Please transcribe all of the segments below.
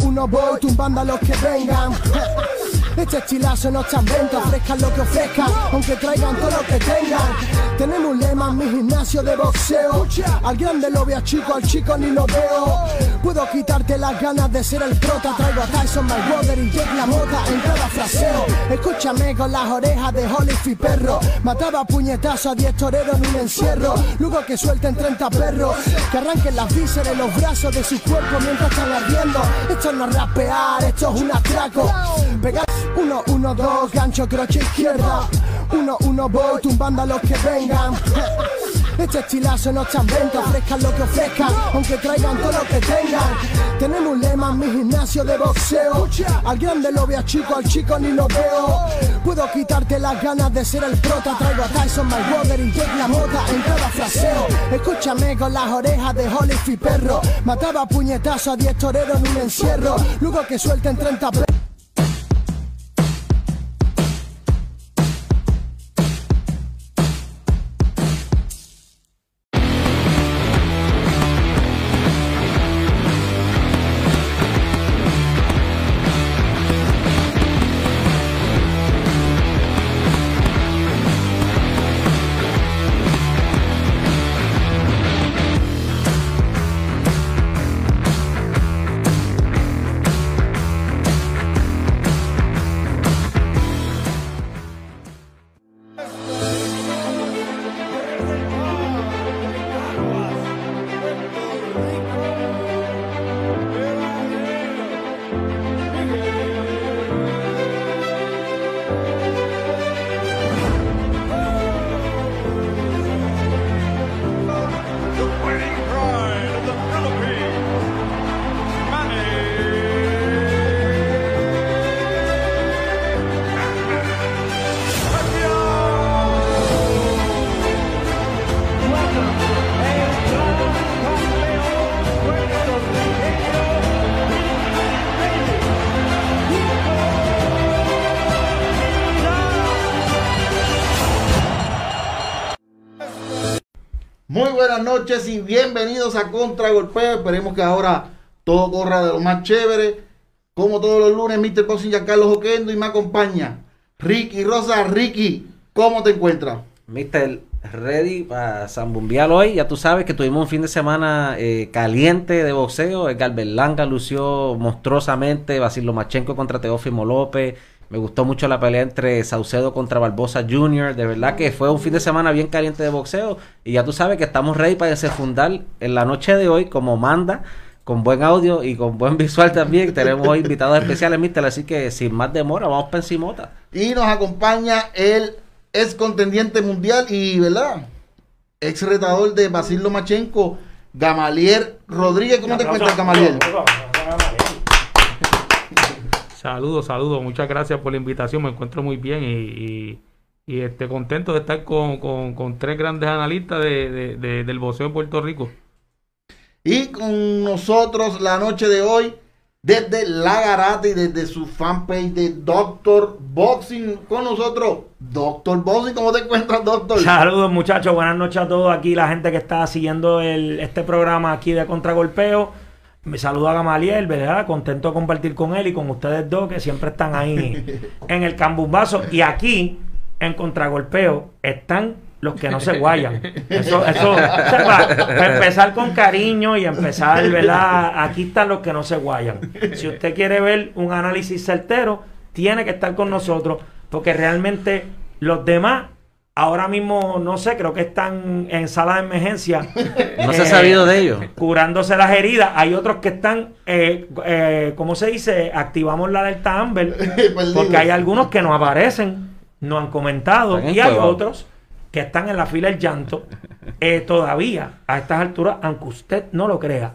Uno, voy tumbando a los que vengan. Este estilazo no está en ofrezcan lo que ofrezcan, aunque traigan todo lo que tengan. Tenemos un lema en mi gimnasio de boxeo. Al grande lo veo chico, al chico ni lo veo. Puedo quitarte las ganas de ser el prota. Traigo a Tyson, Mayweather y Jake La Mota en cada fraseo. Escúchame con las orejas de Holyfield perro. Mataba puñetazo a 10 toreros en un encierro. Luego que suelten 30 perros. Que arranquen las vísceras y los brazos de su cuerpo mientras están ardiendo. Esto no es rapear, esto es un atraco. Uno, uno, dos, gancho, croche izquierda. Uno, uno, voy tumbando a los que vengan. Este estilazo no está en venta, ofrezcan lo que ofrezcan, aunque traigan todo lo que tengan. Tenemos un lema en mi gimnasio de boxeo. Al grande lo veo chico, al chico ni lo veo. Puedo quitarte las ganas de ser el prota. Traigo a Tyson, Mayweather y Jake La Mota en cada fraseo. Escúchame con las orejas de Holyfield perro. Mataba puñetazo a 10 toreros en un encierro. Luego que suelten 30 noches y bienvenidos a Contragolpeo. Esperemos que ahora todo corra de lo más chévere. Como todos los lunes, Mr. Boxing Carlos Oquendo y me acompaña Ricky Rosa. Ricky, ¿cómo te encuentras? Mister, ready para zambumbiar hoy. Ya tú sabes que tuvimos un fin de semana eh, caliente de boxeo. Edgar Berlanga lució monstruosamente. Basil Lomachenko contra Teófimo López. Me gustó mucho la pelea entre Saucedo contra Barbosa Jr. De verdad que fue un fin de semana bien caliente de boxeo. Y ya tú sabes que estamos ready para desenfundar en la noche de hoy como manda. Con buen audio y con buen visual también. Tenemos hoy invitados especiales, Mister. Así que sin más demora, vamos para encimota. Y nos acompaña el ex contendiente mundial y, ¿verdad? Ex retador de Basil Lomachenko, Gamaliel Rodríguez. ¿Cómo te encuentras, Gamaliel? Saludos, saludos. Muchas gracias por la invitación. Me encuentro muy bien y, y, y, este, contento de estar con, con- con tres grandes analistas de, de- de- del boxeo en Puerto Rico. Y con nosotros la noche de hoy, desde La Garata y desde su fanpage de Doctor Boxing, con nosotros, Doctor Boxing. ¿Cómo te encuentras, Doctor? Saludos muchachos, buenas noches a todos aquí, la gente que está siguiendo el- este programa aquí de Contragolpeo. Me saludo a Gamaliel, ¿verdad? Contento de compartir con él y con ustedes dos que siempre están ahí en el cambumbazo. Y aquí, en Contragolpeo, están los que no se guayan. Eso, eso, o sea, para, empezar con cariño y empezar, ¿verdad? Aquí están los que no se guayan. Si usted quiere ver un análisis certero, tiene que estar con nosotros, porque realmente los demás ahora mismo, no sé, creo que están en sala de emergencia. No se ha eh, sabido de ellos. Curándose las heridas. Hay otros que están, eh, eh, ¿cómo se dice? Activamos la alerta Amber. Perdido. porque hay algunos que no aparecen, no han comentado. Y hay otros que están en la fila del llanto. todavía, a estas alturas, aunque usted no lo crea,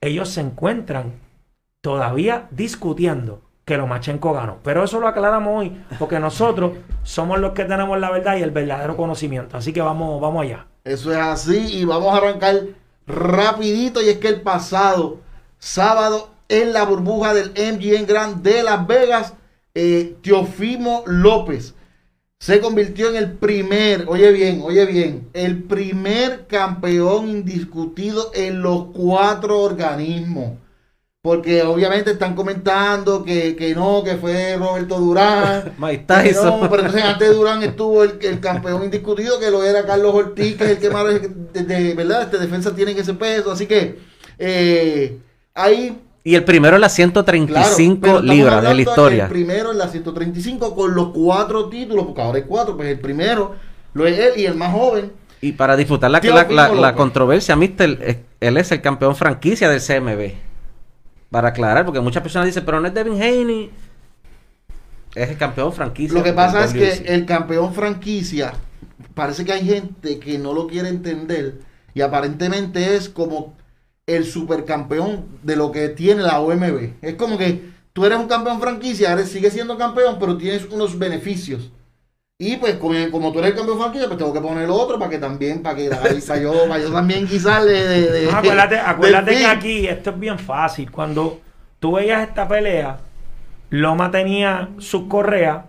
ellos se encuentran todavía discutiendo que Lomachenko ganó. Pero eso lo aclaramos hoy, porque nosotros somos los que tenemos la verdad y el verdadero conocimiento. Así que vamos, vamos allá. Eso es así y vamos a arrancar rapidito y es que el pasado sábado en la burbuja del MGM Grand de Las Vegas, eh, Teofimo López se convirtió en el primer, oye bien, oye bien, el primer campeón indiscutido en los cuatro organismos. Porque obviamente están comentando que, que no, que fue Roberto Durán. Mike Tyson. no, pero entonces antes de Durán estuvo el, el campeón indiscutido, que lo era Carlos Ortiz, que es el que más de, de- ¿verdad? Este defensa tiene ese peso. Así que eh, ahí Y el primero en las Claro, 135 pero estamos libras de la historia. El primero en la 135 con los cuatro títulos, porque ahora hay cuatro, pues el primero lo es él y el más joven. Y para disfrutar la, la, la- controversia, Mister, él es el campeón franquicia del CMB. Para aclarar, porque muchas personas dicen, pero no es Devin Haney. Es el campeón franquicia. Lo que pasa es que el campeón franquicia, parece que hay gente que no lo quiere entender y aparentemente es como el supercampeón de lo que tiene la OMB. Es como que tú eres un campeón franquicia, eres, sigues siendo campeón, pero tienes unos beneficios. Y pues como, como tú eres el campeón franquicia, pues tengo que poner otro para que también, para que para yo, para yo también guisarle de, de- No, acuérdate, acuérdate que fin. aquí esto es bien fácil. Cuando tú veías esta pelea, Loma tenía sus correas,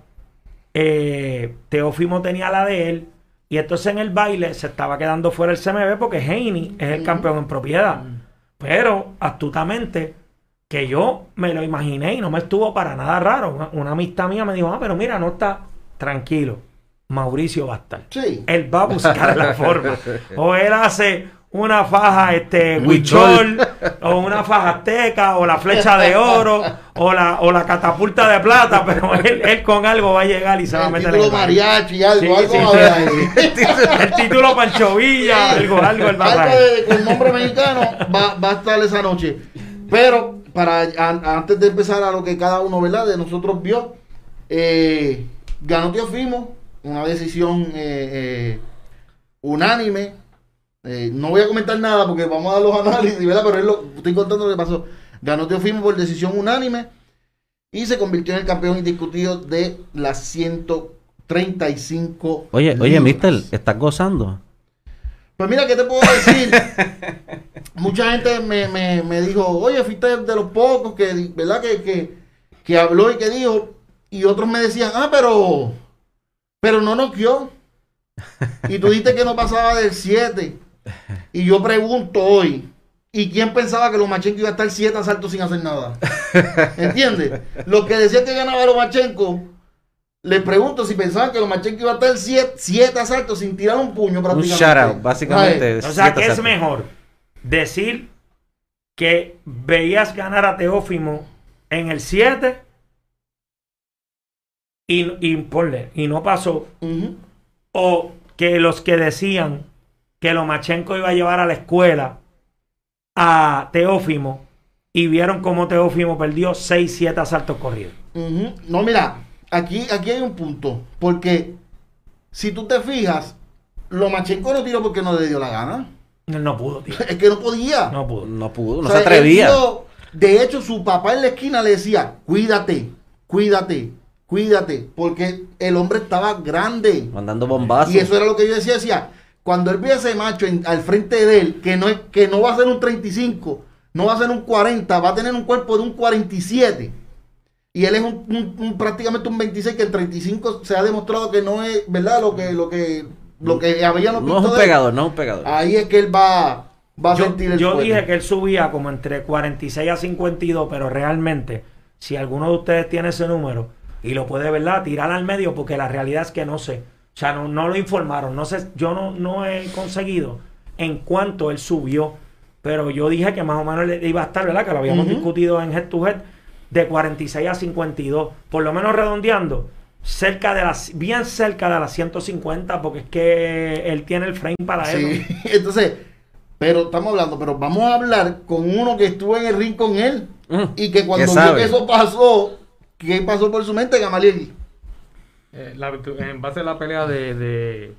eh, Teófimo tenía la de él, y entonces en el baile se estaba quedando fuera el CMB porque Haney es el campeón en propiedad. Pero astutamente, que yo me lo imaginé y no me estuvo para nada raro. Una, una amistad mía me dijo, ah, pero mira, no está tranquilo. Mauricio va a estar. Sí. Él va a buscar la forma. O él hace una faja este Huichol. o una faja azteca, o la flecha de oro, o la, o la catapulta de plata, pero él, él con algo va a llegar y se va a el meter en título el baile. mariachi, algo, Sí, algo sí, va a sí. haber ahí. El título Pancho Villa, algo, algo a Algo de- con nombre mexicano va, va a estar esa noche. Pero para an- antes de empezar a lo que cada uno ¿verdad? de nosotros vio, eh, ganó Teofimo, una decisión eh, eh, unánime. Eh, no voy a comentar nada porque vamos a dar los análisis, ¿verdad? Pero es lo, estoy contando lo que pasó. Ganó Teofimo por decisión unánime y se convirtió en el campeón indiscutido de las 135. Oye, oye. Mister, ¿estás gozando? Pues mira, ¿qué te puedo decir? Mucha gente me, me, me dijo, oye, fuiste de los pocos que, ¿verdad? Que, que, que habló y que dijo. Y otros me decían, ah, pero, pero no noqueó. Y tú dijiste que no pasaba del 7. Y yo pregunto hoy, ¿y quién pensaba que Lomachenko iba a estar 7 asaltos sin hacer nada? ¿Entiendes? Los que decían que ganaba Lomachenko, les pregunto si pensaban que Lomachenko iba a estar 7 asaltos sin tirar un puño Un prácticamente. shout out, básicamente. O sea, que es mejor decir que veías ganar a Teófimo en el 7 y, y, ponle, y no pasó. O que los que decían que Lomachenko iba a llevar a la escuela a Teófimo y vieron cómo Teófimo perdió 6, 7 asaltos corridos. No, mira, aquí, aquí hay un punto. Porque si tú te fijas, Lomachenko no tiró porque no le dio la gana. Él no pudo, tío. Es que no podía. No pudo. No pudo, no O sea, se atrevía. tío, de hecho, su papá en la esquina le decía, cuídate, cuídate, cuídate. Porque el hombre estaba grande. Mandando bombazos. Y eso era lo que yo decía, decía, cuando él ve a ese macho en- al frente de él, que no, es, que no va a ser un 35, no va a ser un 40, va a tener un cuerpo de un 47. Y él es un, un- un- prácticamente un 26, que el 35 se ha demostrado que no es, ¿verdad? Lo que, lo que, lo que había No es un pegador, no es un pegador. Ahí es que él va, va a Yo, sentir el yo dije que él subía como entre 46 a 52, pero realmente, si alguno de ustedes tiene ese número y lo puede, ¿verdad? Tirar al medio, porque la realidad es que no sé. O sea, no, no lo informaron. No sé, yo no, no he conseguido en cuánto él subió, pero yo dije que más o menos le iba a estar, ¿verdad? Que lo habíamos discutido en Head to Head, de 46 a 52, por lo menos redondeando. Cerca de las, bien cerca de las 150, porque es que él tiene el frame para eso. Sí, entonces, pero estamos hablando, pero vamos a hablar con uno que estuvo en el ring con él Mm, y que cuando ¿qué vio que eso pasó, ¿qué pasó por su mente, Gamaliel? Eh, la- en base a la pelea de, de,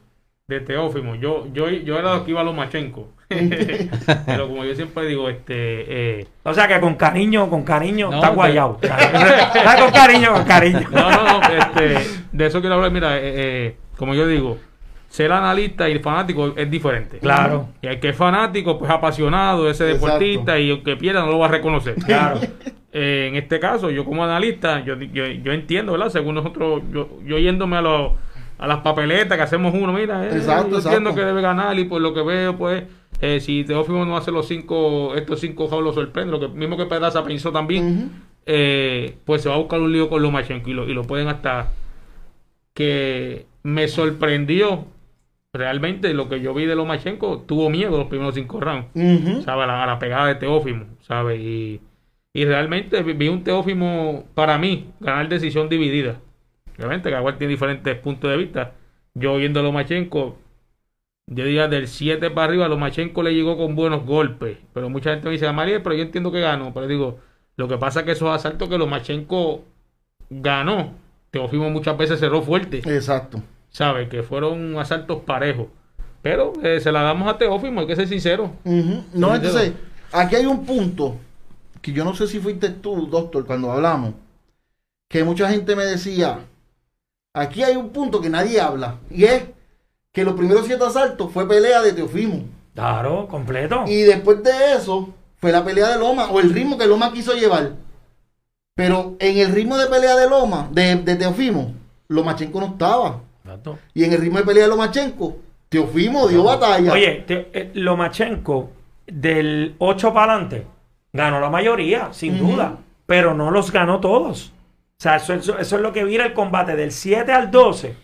de Teófimo, yo, yo, yo era lo que iba a Lomachenko. Pero como yo siempre digo, este. eh, O sea que con cariño, con cariño, No, está guayado. está con cariño, con cariño. no, no, no, este, de eso quiero hablar. Mira, eh, eh, como yo digo, ser analista y el fanático es diferente. Claro. Y el que es fanático, pues apasionado, ese Exacto. deportista, y el que pierda no lo va a reconocer. Claro. Eh, en este caso, yo como analista, yo, yo, yo entiendo, ¿verdad? Según nosotros, yo, yo yéndome a, los a las papeletas que hacemos uno, mira, eh, Exacto, yo entiendo exacto. que debe ganar y por lo que veo, pues, Eh, si Teófimo no hace los cinco, estos cinco jaulos lo sorprende, lo que mismo que Pedaza pensó también, eh, pues se va a buscar un lío con Lomachenko y lo, y lo pueden hasta que me sorprendió realmente lo que yo vi de Lomachenko, tuvo miedo los primeros cinco rounds, Ujú. ¿sabe? A la, a la pegada de Teófimo, ¿sabe? Y, y realmente vi- un Teófimo, para mí, ganar decisión dividida. Obviamente, cada cual tiene diferentes puntos de vista. Yo viendo a Lomachenko, yo diría del 7 para arriba, Lomachenko le llegó con buenos golpes. Pero mucha gente me dice, María, pero yo entiendo que ganó. Pero digo, lo que pasa es que esos asaltos que Lomachenko ganó, Teófimo muchas veces cerró fuerte. Exacto. ¿Sabe? Que fueron asaltos parejos. Pero eh, se la damos a Teófimo, hay que ser sincero. No, entonces, aquí hay un punto que yo no sé si fuiste tú, doctor, cuando hablamos, que mucha gente me decía, aquí hay un punto que nadie habla, y es que los primeros siete asaltos fue pelea de Teofimo. Claro, completo. Y después de eso, fue la pelea de Loma, o el ritmo que Loma quiso llevar. Pero en el ritmo de pelea de Loma, de, de Teofimo, Lomachenko no estaba. Exacto. Y en el ritmo de pelea de Lomachenko, Teofimo dio batalla. Oye, te- eh, Lomachenko, del 8 para adelante, ganó la mayoría, sin Ujú. duda, pero no los ganó todos. O sea, eso, eso- eso es lo que vira el combate del 7 al 12.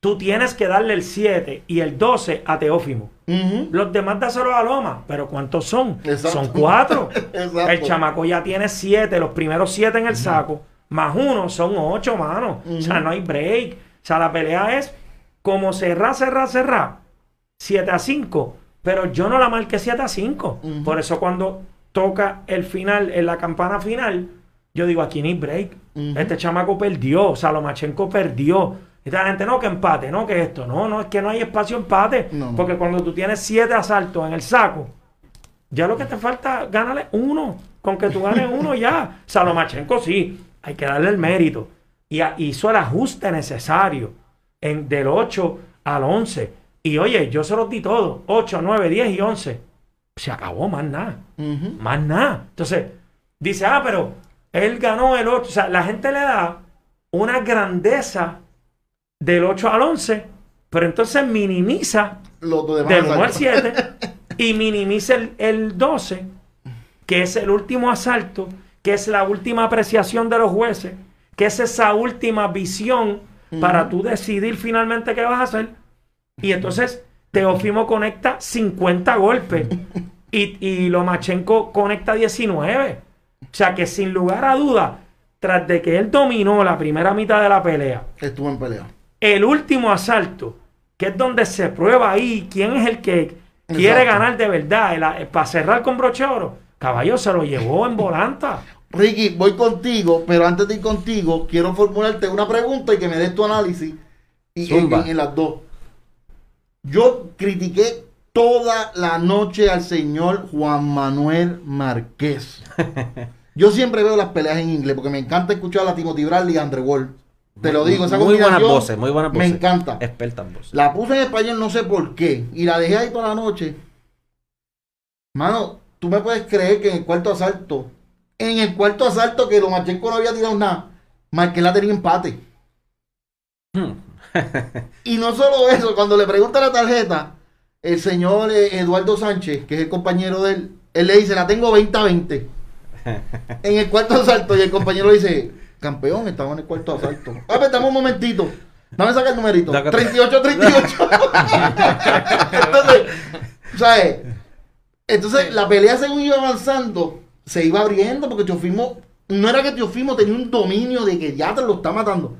Tú tienes que darle el 7 y el 12 a Teófimo. Ujú. Los demás dáselo a Loma, pero ¿cuántos son? Exacto. Son cuatro. Exacto. El chamaco ya tiene siete, los primeros siete en el saco, más uno son ocho, mano. O sea, no hay break. O sea, la pelea es como cerrar, cerrar, cerrar. 7 a 5. Pero yo no la marqué 7 a 5. Ujú. Por eso cuando toca el final, en la campana final, yo digo, aquí hay break. Ujú. Este chamaco perdió, o sea, Lomachenko perdió. Y la gente, no, que empate, no, que esto. No, no, es que no hay espacio empate. No. Porque cuando tú tienes siete asaltos en el saco, ya lo que te falta, gánale uno. Con que tú ganes uno ya. Salomachenko sí, hay que darle el mérito. Y a- hizo el ajuste necesario en, del 8 al 11. Y oye, yo se los di todo. 8, 9, 10 y 11. Se acabó más nada. Más nada. Entonces, dice, ah, pero él ganó el 8. O sea, la gente le da una grandeza del 8 al 11, pero entonces minimiza Los demás del 1 al asaltos. 7 y minimiza el, el 12, que es el último asalto, que es la última apreciación de los jueces, que es esa última visión para tú decidir finalmente qué vas a hacer. Y entonces Teofimo conecta 50 golpes y, y Lomachenko conecta 19. O sea que sin lugar a duda, tras de que él dominó la primera mitad de la pelea, Estuvo en pelea. el último asalto, que es donde se prueba ahí quién es el que quiere Exacto. ganar de verdad, el- para cerrar con broche de oro, caballo se lo llevó en volanta. Ricky, voy contigo, pero antes de ir contigo, quiero formularte una pregunta y que me des tu análisis y, en, Zumba. en- en las dos. Yo critiqué toda la noche al señor Juan Manuel Márquez. Yo siempre veo las peleas en inglés porque me encanta escuchar a Timothy Bradley y Andre Wall. Te lo digo, esa Muy buenas voces, muy buenas Me voces. encanta. Expertas voces. La puse en español, no sé por qué. Y la dejé ahí toda la noche. Mano, tú me puedes creer que en el cuarto asalto, en el cuarto asalto que Lomachenko no había tirado nada, Marqués la tenía empate. Hmm. Y no solo eso, cuando le pregunta la tarjeta, el señor eh, Eduardo Sánchez, que es el compañero de él, él le dice, la tengo 20 a 20. En el cuarto asalto, y el compañero le dice, campeón, estamos en el cuarto asalto. Ah, pues dame un momentito. Dame sacar el numerito. Sácate. 38 38. Entonces, ¿sabes? Entonces, la pelea según iba avanzando, se iba abriendo porque Teofimo, no era que Teofimo tenía un dominio de que ya te lo está matando,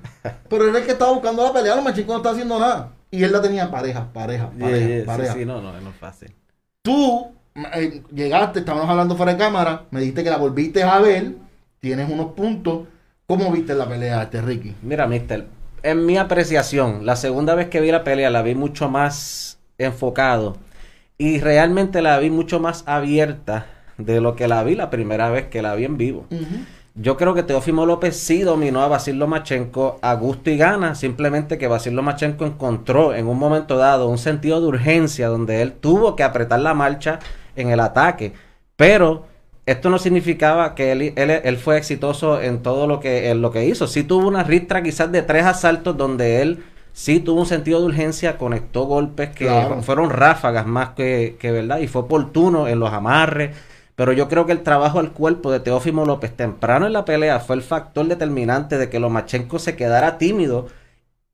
pero era el que estaba buscando la pelea, los machicos no está haciendo nada. Y él la tenía pareja, pareja, Yeah, pareja, yeah, sí, pareja. sí, no, no, no es fácil. Tú eh, llegaste, estábamos hablando fuera de cámara, me dijiste que la volviste a ver, tienes unos puntos. ¿Cómo viste la pelea este Ricky? Mira, mister, en mi apreciación, la segunda vez que vi la pelea la vi mucho más enfocado y realmente la vi mucho más abierta de lo que la vi la primera vez que la vi en vivo. Yo creo que Teófimo López sí dominó a Basil Lomachenko a gusto y gana, simplemente que Basil Lomachenko encontró en un momento dado un sentido de urgencia donde él tuvo que apretar la marcha en el ataque. Pero esto no significaba que él, él, él fue exitoso en todo lo que, en lo que hizo. Sí tuvo una ristra quizás de tres asaltos donde él sí tuvo un sentido de urgencia, conectó golpes que Claro. fueron ráfagas más que, que verdad, y fue oportuno en los amarres. Pero yo creo que el trabajo al cuerpo de Teófimo López temprano en la pelea fue el factor determinante de que Lomachenko se quedara tímido.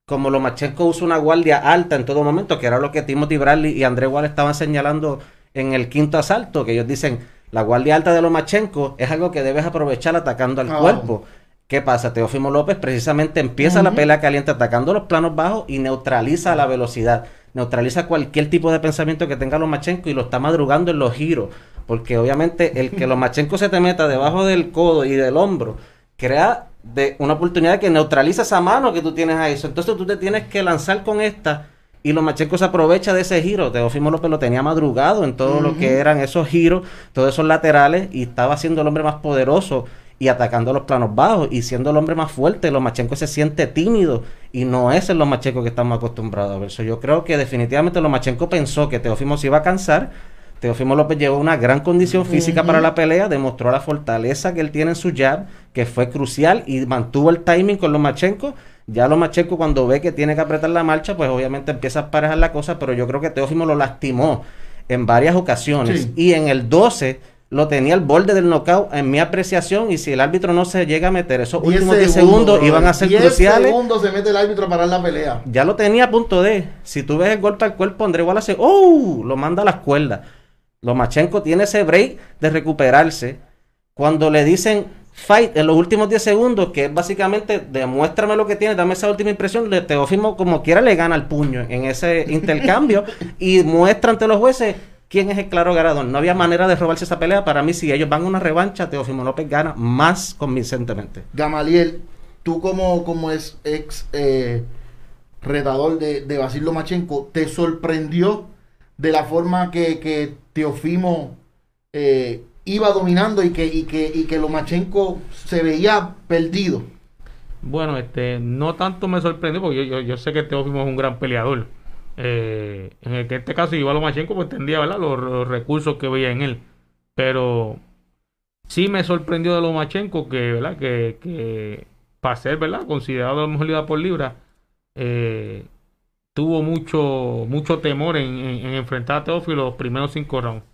Como Lomachenko usa una guardia alta en todo momento, que era lo que Timothy Bradley y André Wall estaban señalando en el quinto asalto, que ellos dicen, la guardia alta de Lomachenko es algo que debes aprovechar atacando al Ah. cuerpo. ¿Qué pasa? Teófimo López precisamente empieza la pelea caliente atacando los planos bajos y neutraliza la velocidad. Neutraliza cualquier tipo de pensamiento que tenga Lomachenko y lo está madrugando en los giros. Porque obviamente el que Lomachenko se te meta debajo del codo y del hombro crea de una oportunidad que neutraliza esa mano que tú tienes ahí. Entonces tú te tienes que lanzar con esta y Lomachenko se aprovecha de ese giro. Teófimo López lo tenía madrugado en todo lo que eran esos giros, todos esos laterales y estaba siendo el hombre más poderoso y atacando los planos bajos y siendo el hombre más fuerte, Lomachenko se siente tímido y no es el Lomachenko que estamos acostumbrados a ver. So, yo creo que definitivamente Lomachenko pensó que Teófimo se iba a cansar. Teófimo López llevó una gran condición física para la pelea, demostró la fortaleza que él tiene en su jab, que fue crucial y mantuvo el timing con Lomachenko. Ya Lomachenko cuando ve que tiene que apretar la marcha, pues obviamente empieza a parejar la cosa, pero yo creo que Teófimo lo lastimó en varias ocasiones. Sí. Y en el 12 lo tenía al borde del knockout en mi apreciación y si el árbitro no se llega a meter esos 10 últimos 10 segundos iban a ser 10 cruciales. segundos se mete el árbitro a parar la pelea. Ya lo tenía a punto de. Si tú ves el golpe al cuerpo, André Wallace, ¡oh! Lo manda a las cuerdas. Lomachenko tiene ese break de recuperarse. Cuando le dicen fight en los últimos 10 segundos, que es básicamente demuéstrame lo que tiene, dame esa última impresión, le Teófimo como quiera le gana el puño en ese intercambio y muestra ante los jueces quién es el claro ganador. No había manera de robarse esa pelea. Para mí, si ellos van a una revancha, Teófimo López gana más convincentemente. Gamaliel, tú como, como es ex eh, retador de, de Basil Lomachenko, ¿te sorprendió de la forma que, que Teofimo eh, iba dominando y que, y, que, y que Lomachenko se veía perdido? Bueno, este, no tanto me sorprendió porque yo, yo, sé que Teófimo es un gran peleador. Eh, en el que este caso iba Lomachenko, pues entendía ¿verdad? Los, recursos que veía en él. Pero sí me sorprendió de Lomachenko que, ¿verdad? Que, que para ser ¿verdad? considerado la mejor libra por libra, eh, tuvo mucho, mucho temor en, en- en enfrentar a Teófilo los primeros cinco rounds.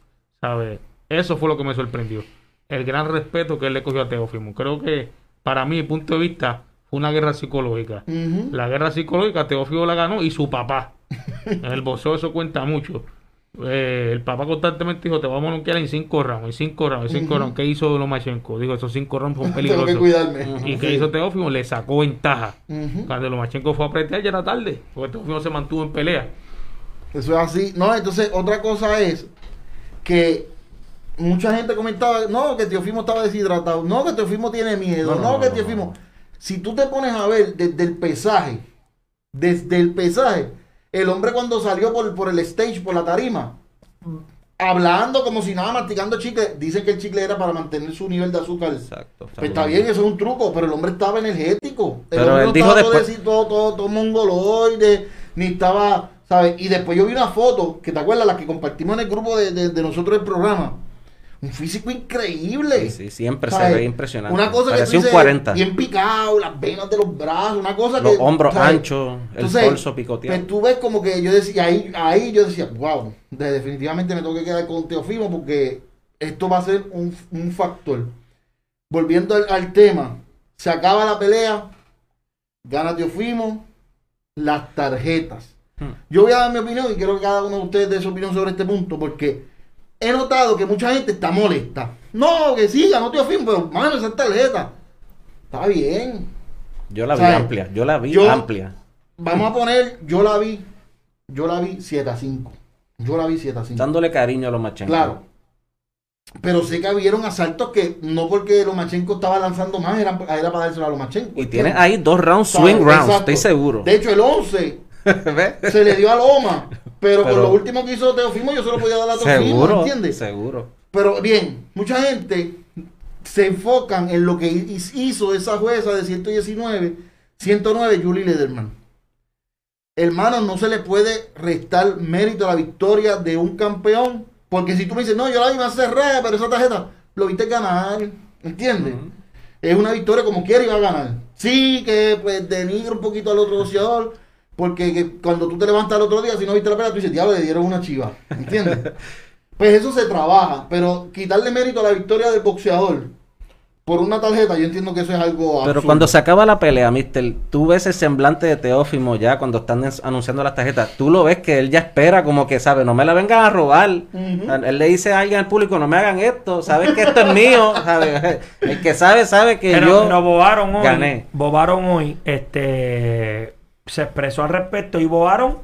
¿sabes? Eso fue lo que me sorprendió. El gran respeto que él le cogió a Teófimo. Creo que, para mí, punto de vista, fue una guerra psicológica. La guerra psicológica, Teófilo la ganó y su papá. En el boxeo eso cuenta mucho. Eh, el papá constantemente dijo: Te vamos a noquear en cinco rounds, en cinco rounds, en cinco Ujú. rounds. ¿Qué hizo Lomachenko? Dijo: Esos cinco rounds son Tengo que peligrosos. cuidarme. ¿Y qué hizo Teófimo? Le sacó ventaja. Ujú. Cuando Lomachenko fue a apretar ya era tarde, porque Teófimo se mantuvo en pelea. Eso es así. No, entonces otra cosa es que mucha gente comentaba, no, que Teofimo estaba deshidratado, no, que Teofimo tiene miedo, No, no, no, que Teofimo... Si tú te pones a ver desde el pesaje, desde el pesaje, el hombre cuando salió por, por el stage, por la tarima, hablando como si nada, masticando chicle, dice que el chicle era para mantener su nivel de azúcar. Exacto. Pues está bien, eso es un truco, pero el hombre estaba energético. El Pero hombre él no dijo estaba todo, después- todo, todo, todo mongoloide, ni estaba, ¿sabes? Y después yo vi una foto, que te acuerdas, la que compartimos en el grupo de, de- de nosotros del programa. Un físico increíble. Sí, sí, siempre se ve impresionante. Una cosa que un dices, 40. bien picado, las venas de los brazos, una cosa Los que... hombros ¿sabes? anchos, el Entonces, torso picoteado. Pues tú ves como que yo decía, ahí, ahí yo decía, wow, de- definitivamente me tengo que quedar con Teofimo porque esto va a ser un, un factor. Volviendo al, al tema, se acaba la pelea, gana Teofimo, las tarjetas. Hmm. Yo voy a dar mi opinión y quiero que cada uno de ustedes dé su opinión sobre este punto porque he notado que mucha gente está molesta. No, que sí, ganó Teofimo, pero mano, esa tarjeta. Está bien. Yo la vi amplia, yo la vi Yo- amplia. Vamos a poner, yo la vi, yo la vi 7 a 5. Yo la vi 7 a 5. Dándole cariño a los Machenko. Claro. Pero sé que habieron asaltos que no porque Lomachenko estaba lanzando más, eran, era para dárselo a Lomachenko. Y tiene ¿entiendes? ahí dos rounds ¿Sabes? swing rounds, Exacto. estoy seguro. De hecho, el 11 ¿Ves? se le dio a Loma, pero, Pero- lo último que hizo Teofimo, yo se lo podía dar a Teofimo, Seguro, ¿entiendes? seguro. Pero bien, mucha gente se enfocan en lo que hi- hizo esa jueza de 119, 109, Julie Lederman. Hermano, no se le puede restar mérito a la victoria de un campeón, porque si tú me dices, no, yo la vi más cerrada, pero esa tarjeta, lo viste ganar, ¿entiendes? Es una victoria como quiera y va a ganar. Sí, que pues denigra un poquito al otro boxeador, Porque que cuando tú te levantas el otro día, si no viste la pelea, tú dices, diablo, le dieron una chiva. ¿Entiendes? pues eso se trabaja. Pero quitarle mérito a la victoria del boxeador por una tarjeta, yo entiendo que eso es algo. Pero absurdo. cuando se acaba la pelea, mister, tú ves el semblante de Teófimo ya cuando están anunciando las tarjetas. Tú lo ves que él ya espera como que, ¿sabes? No me la vengan a robar. Él le dice a alguien al público, no me hagan esto. Sabes que esto es mío. ¿sabes? El que sabe, sabe que Pero, yo pero Bobaron hoy, gané. Bobaron hoy, este, se expresó al respecto y Bobaron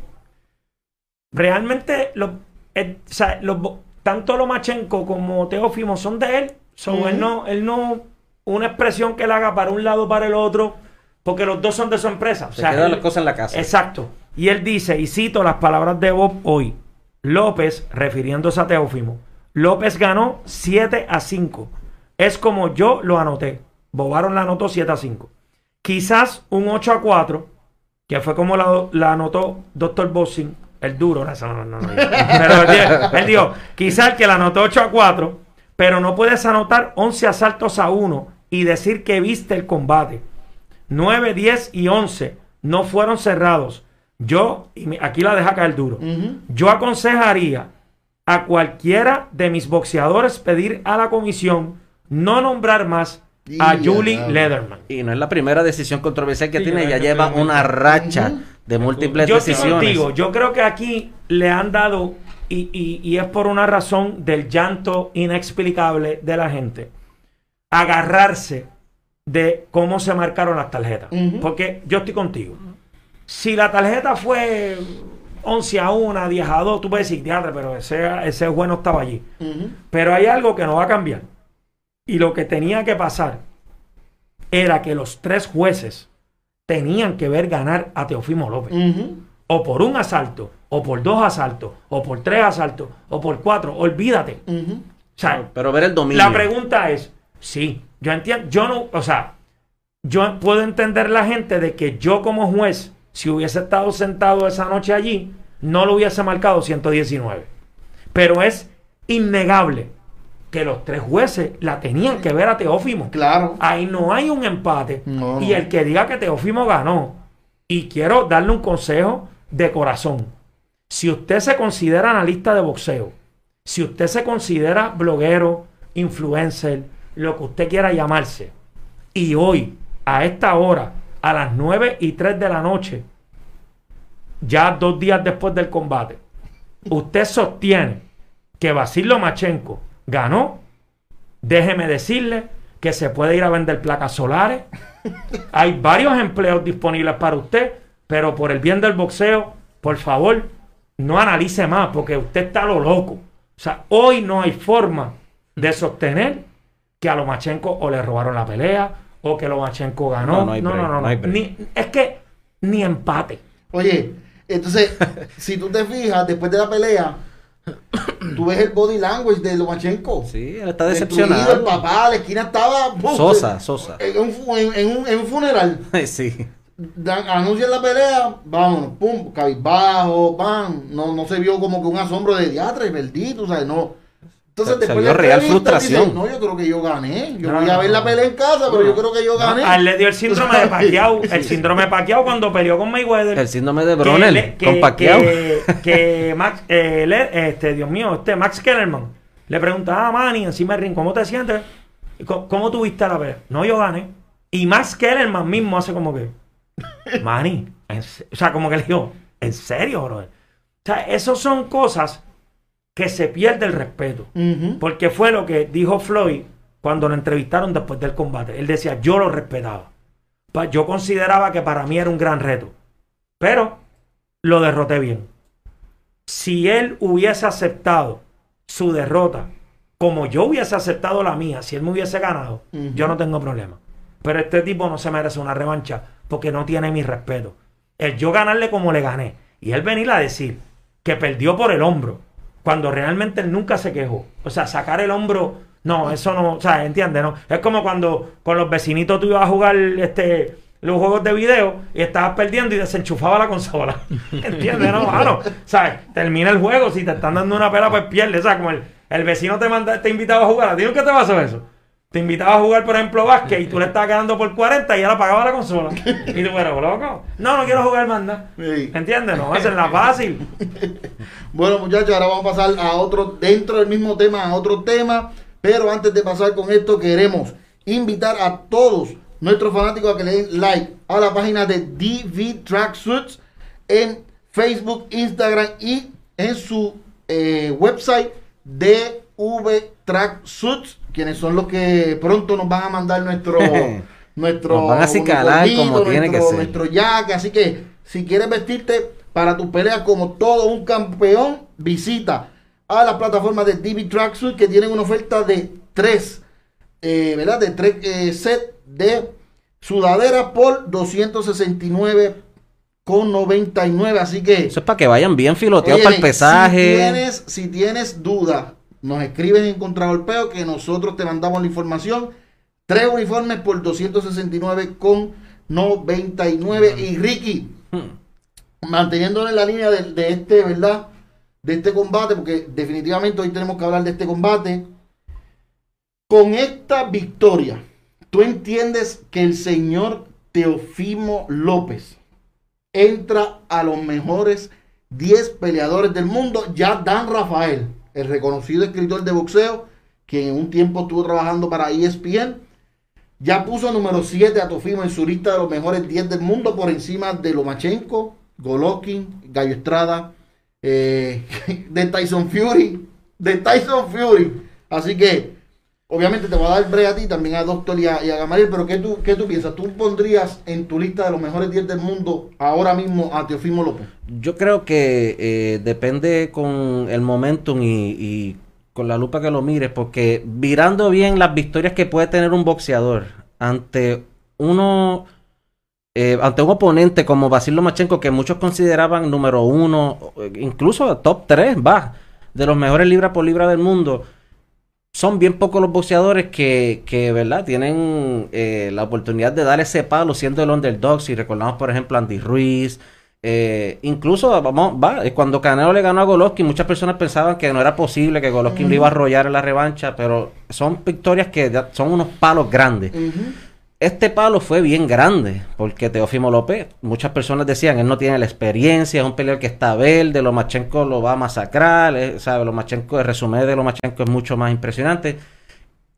realmente, los, eh, o sea, los tanto Lomachenko como Teófimo son de él. Son, él no, él no, una expresión que él haga para un lado para el otro, porque los dos son de su empresa. O se sea, quedan él- las cosas en la casa. Exacto. Y él dice, y cito las palabras de Bob hoy, López, refiriéndose a Teófimo, López ganó 7 a 5. Es como yo lo anoté. Bobaron la anotó 7 a 5. Quizás un 8 a 4, que fue como la, la anotó Dr. Bossing, el duro, no, no, no, pero él, él dijo, quizás que la anotó 8 a 4, pero no puedes anotar 11 asaltos a 1 y decir que viste el combate. 9, 10 y 11 no fueron cerrados. Yo, y aquí la deja caer duro, Ujú. yo aconsejaría a cualquiera de mis boxeadores pedir a la comisión no nombrar más a Julie. Leatherman. Y no es la primera decisión controversial que Sí, tiene, ya lleva una racha de múltiples Yo estoy decisiones. contigo, yo creo que aquí le han dado, y, y- y es por una razón del llanto inexplicable de la gente, agarrarse de cómo se marcaron las tarjetas. Porque yo estoy contigo. Si la tarjeta fue 11 a 1, 10 a 2, tú puedes decir, diadre, pero ese, ese juez no estaba allí. Pero hay algo que no va a cambiar. Y lo que tenía que pasar era que los tres jueces tenían que ver ganar a Teofimo López. O por un asalto, o por dos asaltos, o por tres asaltos, o por cuatro. Olvídate. O sea, Pero ver el dominio. la pregunta es, sí, yo entiendo, yo no, o sea, yo puedo entender la gente de que yo como juez, si hubiese estado sentado esa noche allí, no lo hubiese marcado 119. Pero es innegable que los tres jueces la tenían que ver a Teófimo. Claro. Ahí no hay un empate. No, y el que diga que Teófimo ganó, y quiero darle un consejo de corazón. Si usted se considera analista de boxeo, si usted se considera bloguero, influencer, lo que usted quiera llamarse, y hoy, a esta hora, a las 9 y 3 de la noche, ya dos días después del combate, usted sostiene que Basil Lomachenko ganó, déjeme decirle que se puede ir a vender placas solares. Hay varios empleos disponibles para usted, pero por el bien del boxeo, por favor, no analice más, porque usted está lo loco. O sea, hoy no hay forma de sostener que a Lomachenko o le robaron la pelea, o que Lomachenko ganó. No, No, no hay no, no, no, no hay. Ni- es que ni empate. Oye, entonces, si tú te fijas, después de la pelea, tú ves el body language de Lomachenko. Sí, él está decepcionado. El papá, la esquina estaba. Sosa, Sosa. En un, en, en un, en un funeral. sí. Anuncian la pelea, vámonos, pum, cabizbajo, pam. No, no se vio como que un asombro de diatre, bendito, o sea, no. Entonces, Se- después vio de la real frustración. dice, no, yo creo que yo gané. Yo No, voy a ver no. la pelea en casa, pero yo creo que yo gané. A él le dio el síndrome de Pacquiao. El síndrome de Pacquiao cuando peleó con Mayweather. El síndrome de que- con Pacquiao. Que, que Max, eh, le- este, Dios mío, este Max Kellerman le preguntaba a Manny encima del ring, ¿cómo te sientes? ¿Cómo, cómo tuviste la pelea? No, yo gané. Y Max Kellerman mismo hace como que, Manny, o sea, como que le dijo, ¿en serio, brother? O sea, esas son cosas que se pierde el respeto. Porque fue lo que dijo Floyd cuando lo entrevistaron después del combate. Él decía, yo lo respetaba. Yo consideraba que para mí era un gran reto. Pero lo derroté bien. Si él hubiese aceptado su derrota como yo hubiese aceptado la mía, si él me hubiese ganado, yo no tengo problema. Pero este tipo no se merece una revancha porque no tiene mi respeto. El yo ganarle como le gané y él venir a decir que perdió por el hombro cuando realmente él nunca se quejó. O sea, sacar el hombro, no, eso no, o sea, ¿entiendes? No? Es como cuando con los vecinitos tú ibas a jugar este los juegos de video y estabas perdiendo y desenchufaba la consola. ¿Entiendes? No, mano. ¿Sabes? Termina el juego, si te están dando una pela, pues pierdes. O sea, como el, el vecino te manda, te invitaba a jugar, ¿a ti te pasó eso? Te invitaba a jugar, por ejemplo, básquet y tú le estabas quedando por 40 y ya la pagaba la consola. Y tú, pero loco, no, no quiero jugar más nada. Sí. ¿Entiendes? No, esa es la fácil. Bueno, muchachos, ahora vamos a pasar a otro, dentro del mismo tema, a otro tema. Pero antes de pasar con esto, queremos invitar a todos nuestros fanáticos a que le den like a la página de DV Tracksuits en Facebook, Instagram y en su eh, website DV Tracksuits, quienes son los que pronto nos van a mandar nuestro nuestro Nos van a uniformito, como tiene que nuestro- ser. nuestro jaque. Así que si quieres vestirte para tu pelea como todo un campeón, visita a la plataforma de DB Tracksuit que tienen una oferta de tres, eh, ¿verdad? De tres eh, set de sudadera por 269 con 99. Así que Eso es para que vayan bien filoteados para el pesaje. Si tienes, si tienes duda, nos escribes en Contragolpeo que nosotros te mandamos la información. Tres uniformes por 269 con 99. Y Ricky, manteniéndonos en la línea de, de este, ¿verdad? De este combate, porque definitivamente hoy tenemos que hablar de este combate. Con esta victoria, tú entiendes que el señor Teofimo López entra a los mejores 10 peleadores del mundo. Ya Dan Rafael, el reconocido escritor de boxeo, que en un tiempo estuvo trabajando para ESPN, ya puso número 7 a Teofimo en su lista de los mejores 10 del mundo por encima de Lomachenko, Golovkin, Gallo Estrada, eh, de Tyson Fury, de Tyson Fury. Así que, obviamente te voy a dar break a ti, también a Doctor y a, y Gamaliel, pero ¿qué tú, ¿qué tú piensas? ¿Tú pondrías en tu lista de los mejores 10 del mundo ahora mismo a Teofimo López? Yo creo que eh, depende con el momentum y, con la lupa que lo mires, porque virando bien las victorias que puede tener un boxeador ante uno, eh, ante un oponente como Basil Lomachenko, que muchos consideraban número uno, incluso top 3, va, de los mejores libra por libra del mundo. Son bien pocos los boxeadores que, que ¿verdad? Tienen eh, la oportunidad de dar ese palo siendo el underdog. Si recordamos, por ejemplo, Andy Ruiz, eh, incluso, vamos, va, eh, cuando Canelo le ganó a Golovkin, muchas personas pensaban que no era posible que Golovkin lo iba a arrollar en la revancha, pero son victorias que son unos palos grandes. Este palo fue bien grande, porque Teófimo López, muchas personas decían, él no tiene la experiencia, es un peleador que está verde, Lomachenko lo va a masacrar, eh, ¿sabe? Lomachenko, el resumen de Lomachenko es mucho más impresionante.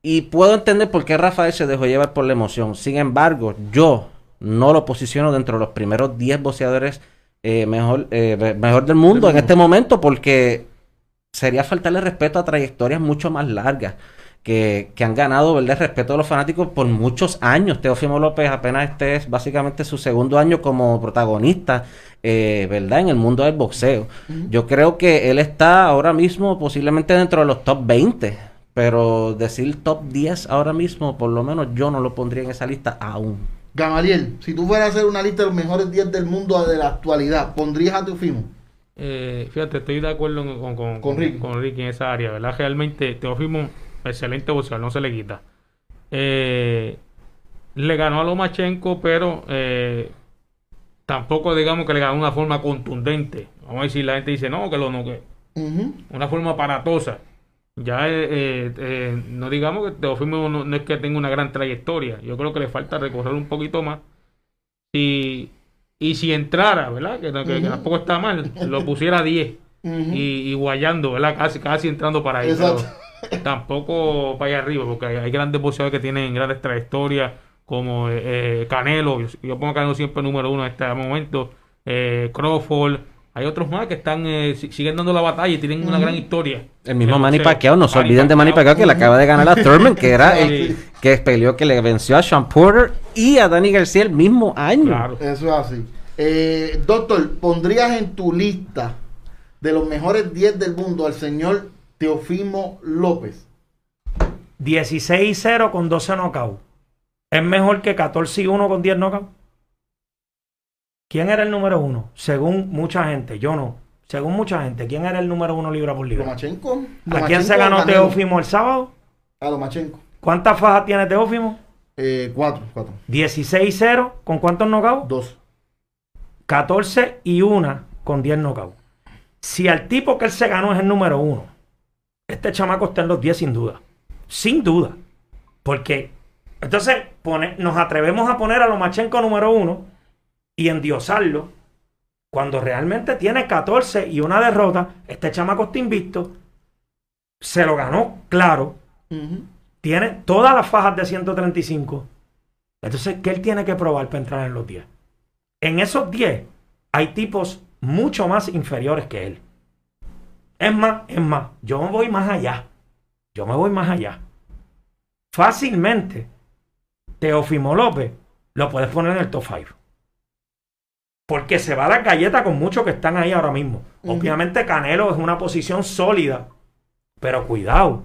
Y puedo entender por qué Rafael se dejó llevar por la emoción. Sin embargo, yo no lo posiciono dentro de los primeros 10 boxeadores eh, mejor, eh, mejor del mundo en este momento, porque sería faltarle respeto a trayectorias mucho más largas que, que han ganado ¿verdad? el respeto de los fanáticos por muchos años. Teófimo López apenas este es básicamente su segundo año como protagonista, eh, ¿verdad? En el mundo del boxeo. Yo creo que él está ahora mismo posiblemente dentro de los top 20, pero decir top 10 ahora mismo, por lo menos yo no lo pondría en esa lista aún. Gamaliel, si tú fueras a hacer una lista de los mejores 10 del mundo de la actualidad, ¿pondrías a Teofimo? Eh, fíjate, estoy de acuerdo con, con, Con Ricky. con Ricky en esa área, ¿verdad? Realmente Teofimo, excelente boxeador, no se le quita. Eh, le ganó a Lomachenko, pero eh, tampoco digamos que le ganó de una forma contundente. Vamos a decir, la gente dice, no, que lo no, que una forma aparatosa. Ya eh, eh, eh, no digamos que Teofimo no, no es que tenga una gran trayectoria. Yo creo que le falta recorrer un poquito más. Y, y si entrara, ¿verdad? Que, que- que Ujú. tampoco está mal, lo pusiera a 10 Ujú. y, y guayando, ¿verdad? Casi, casi entrando para ahí. Exacto. pero tampoco para allá arriba, porque hay, hay grandes boxeadores que tienen grandes trayectorias, como eh, eh, Canelo. Yo, yo pongo a Canelo siempre número uno en este momento. eh, Crawford. Hay otros más que están eh, si- siguen dando la batalla y tienen una gran historia. El mismo Manny. Pacquiao, no se olviden de Manny Pacquiao que le acaba de ganar a Thurman, que era el que peleó, que le venció a Sean Porter y a Danny García el mismo año. Claro. Eso es así. Eh, doctor, ¿pondrías en tu lista de los mejores 10 del mundo al señor Teofimo López? 16-0 con 12 knockouts. ¿Es mejor que 14-1 con 10 knockouts? ¿Quién era el número uno? Según mucha gente, yo no. Según mucha gente, ¿quién era el número uno libra por libra? ¿Lomachenko? ¿A quién ¿Lomachenko se ganó? Teófimo el sábado? A Lomachenko. ¿Cuántas fajas tiene Teófimo? Eh, cuatro, cuatro. 16-0 con cuántos knockouts? Dos. 14 y 1 con 10 knockouts. Si al tipo que él se ganó es el número uno, este chamaco está en los 10 sin duda. Sin duda. Porque entonces pone, nos atrevemos a poner a Lomachenko número uno y endiosarlo cuando realmente tiene 14 y una derrota. Este chamaco está invicto. Se lo ganó, claro. Tiene todas las fajas de 135. Entonces, ¿qué él tiene que probar para entrar en los 10? En esos 10 hay tipos mucho más inferiores que él. Es más, es más, yo me voy más allá. Yo me voy más allá. Fácilmente, Teofimo López lo puedes poner en el top 5. Porque se va a dar galleta con muchos que están ahí ahora mismo. Obviamente Canelo es una posición sólida. Pero cuidado.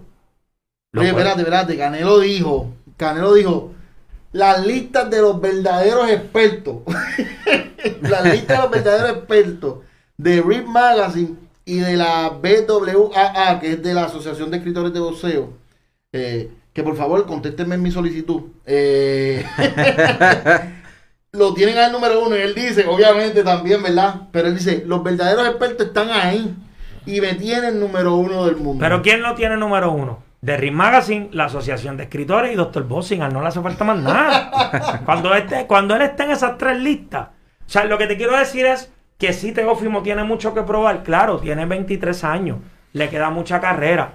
Oye, espérate, espérate. Canelo dijo, Canelo dijo, las listas de los verdaderos expertos, las listas de los verdaderos expertos de RIP Magazine y de la BWAA, que es de la Asociación de Escritores de Boxeo, eh, que por favor contéstenme en mi solicitud. Eh, lo tienen al número uno y él dice, obviamente también, ¿verdad? Pero él dice, los verdaderos expertos están ahí y me tienen número uno del mundo. Pero ¿quién lo tiene número uno? The Ring Magazine, la Asociación de Escritores y Dr. Bossinger. No le hace falta más nada. cuando, este, cuando él esté en esas tres listas. O sea, lo que te quiero decir es que sí, Teófimo tiene mucho que probar. Claro, tiene 23 años. Le queda mucha carrera.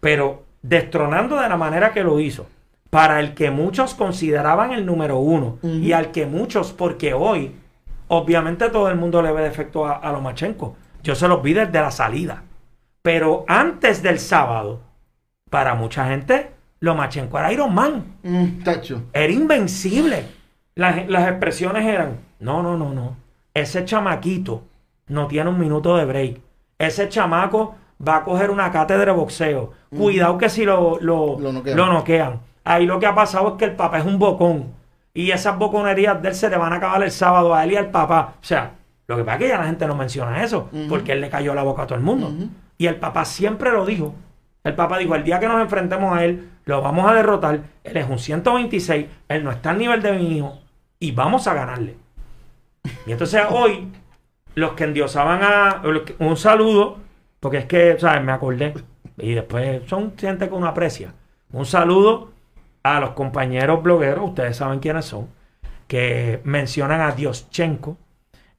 Pero destronando de la manera que lo hizo. Para el que muchos consideraban el número uno. Y al que muchos, porque hoy, obviamente todo el mundo le ve defecto a, a Lomachenko. Yo se los vi desde la salida. Pero antes del sábado, para mucha gente, Lomachenko era Iron Man. Mm, tacho. Era invencible. Las, las expresiones eran, no, no, no, no. Ese chamaquito no tiene un minuto de break. Ese chamaco va a coger una cátedra de boxeo. Cuidado que si lo, lo, Lo noquean. lo noquean. Ahí lo que ha pasado es que el papá es un bocón. Y esas boconerías de él se le van a acabar el sábado a él y al papá. O sea, lo que pasa es que ya la gente no menciona eso. Porque él le cayó la boca a todo el mundo. Y el papá siempre lo dijo. El papá dijo, el día que nos enfrentemos a él, lo vamos a derrotar. Él es un 126, él no está al nivel de mi hijo y vamos a ganarle. Y entonces hoy, los que endiosaban a... que- Un saludo, porque es que, ¿sabes? Me acordé. Y después son gente que uno aprecia. Un saludo a los compañeros blogueros, ustedes saben quiénes son, que mencionan a Dioschenko.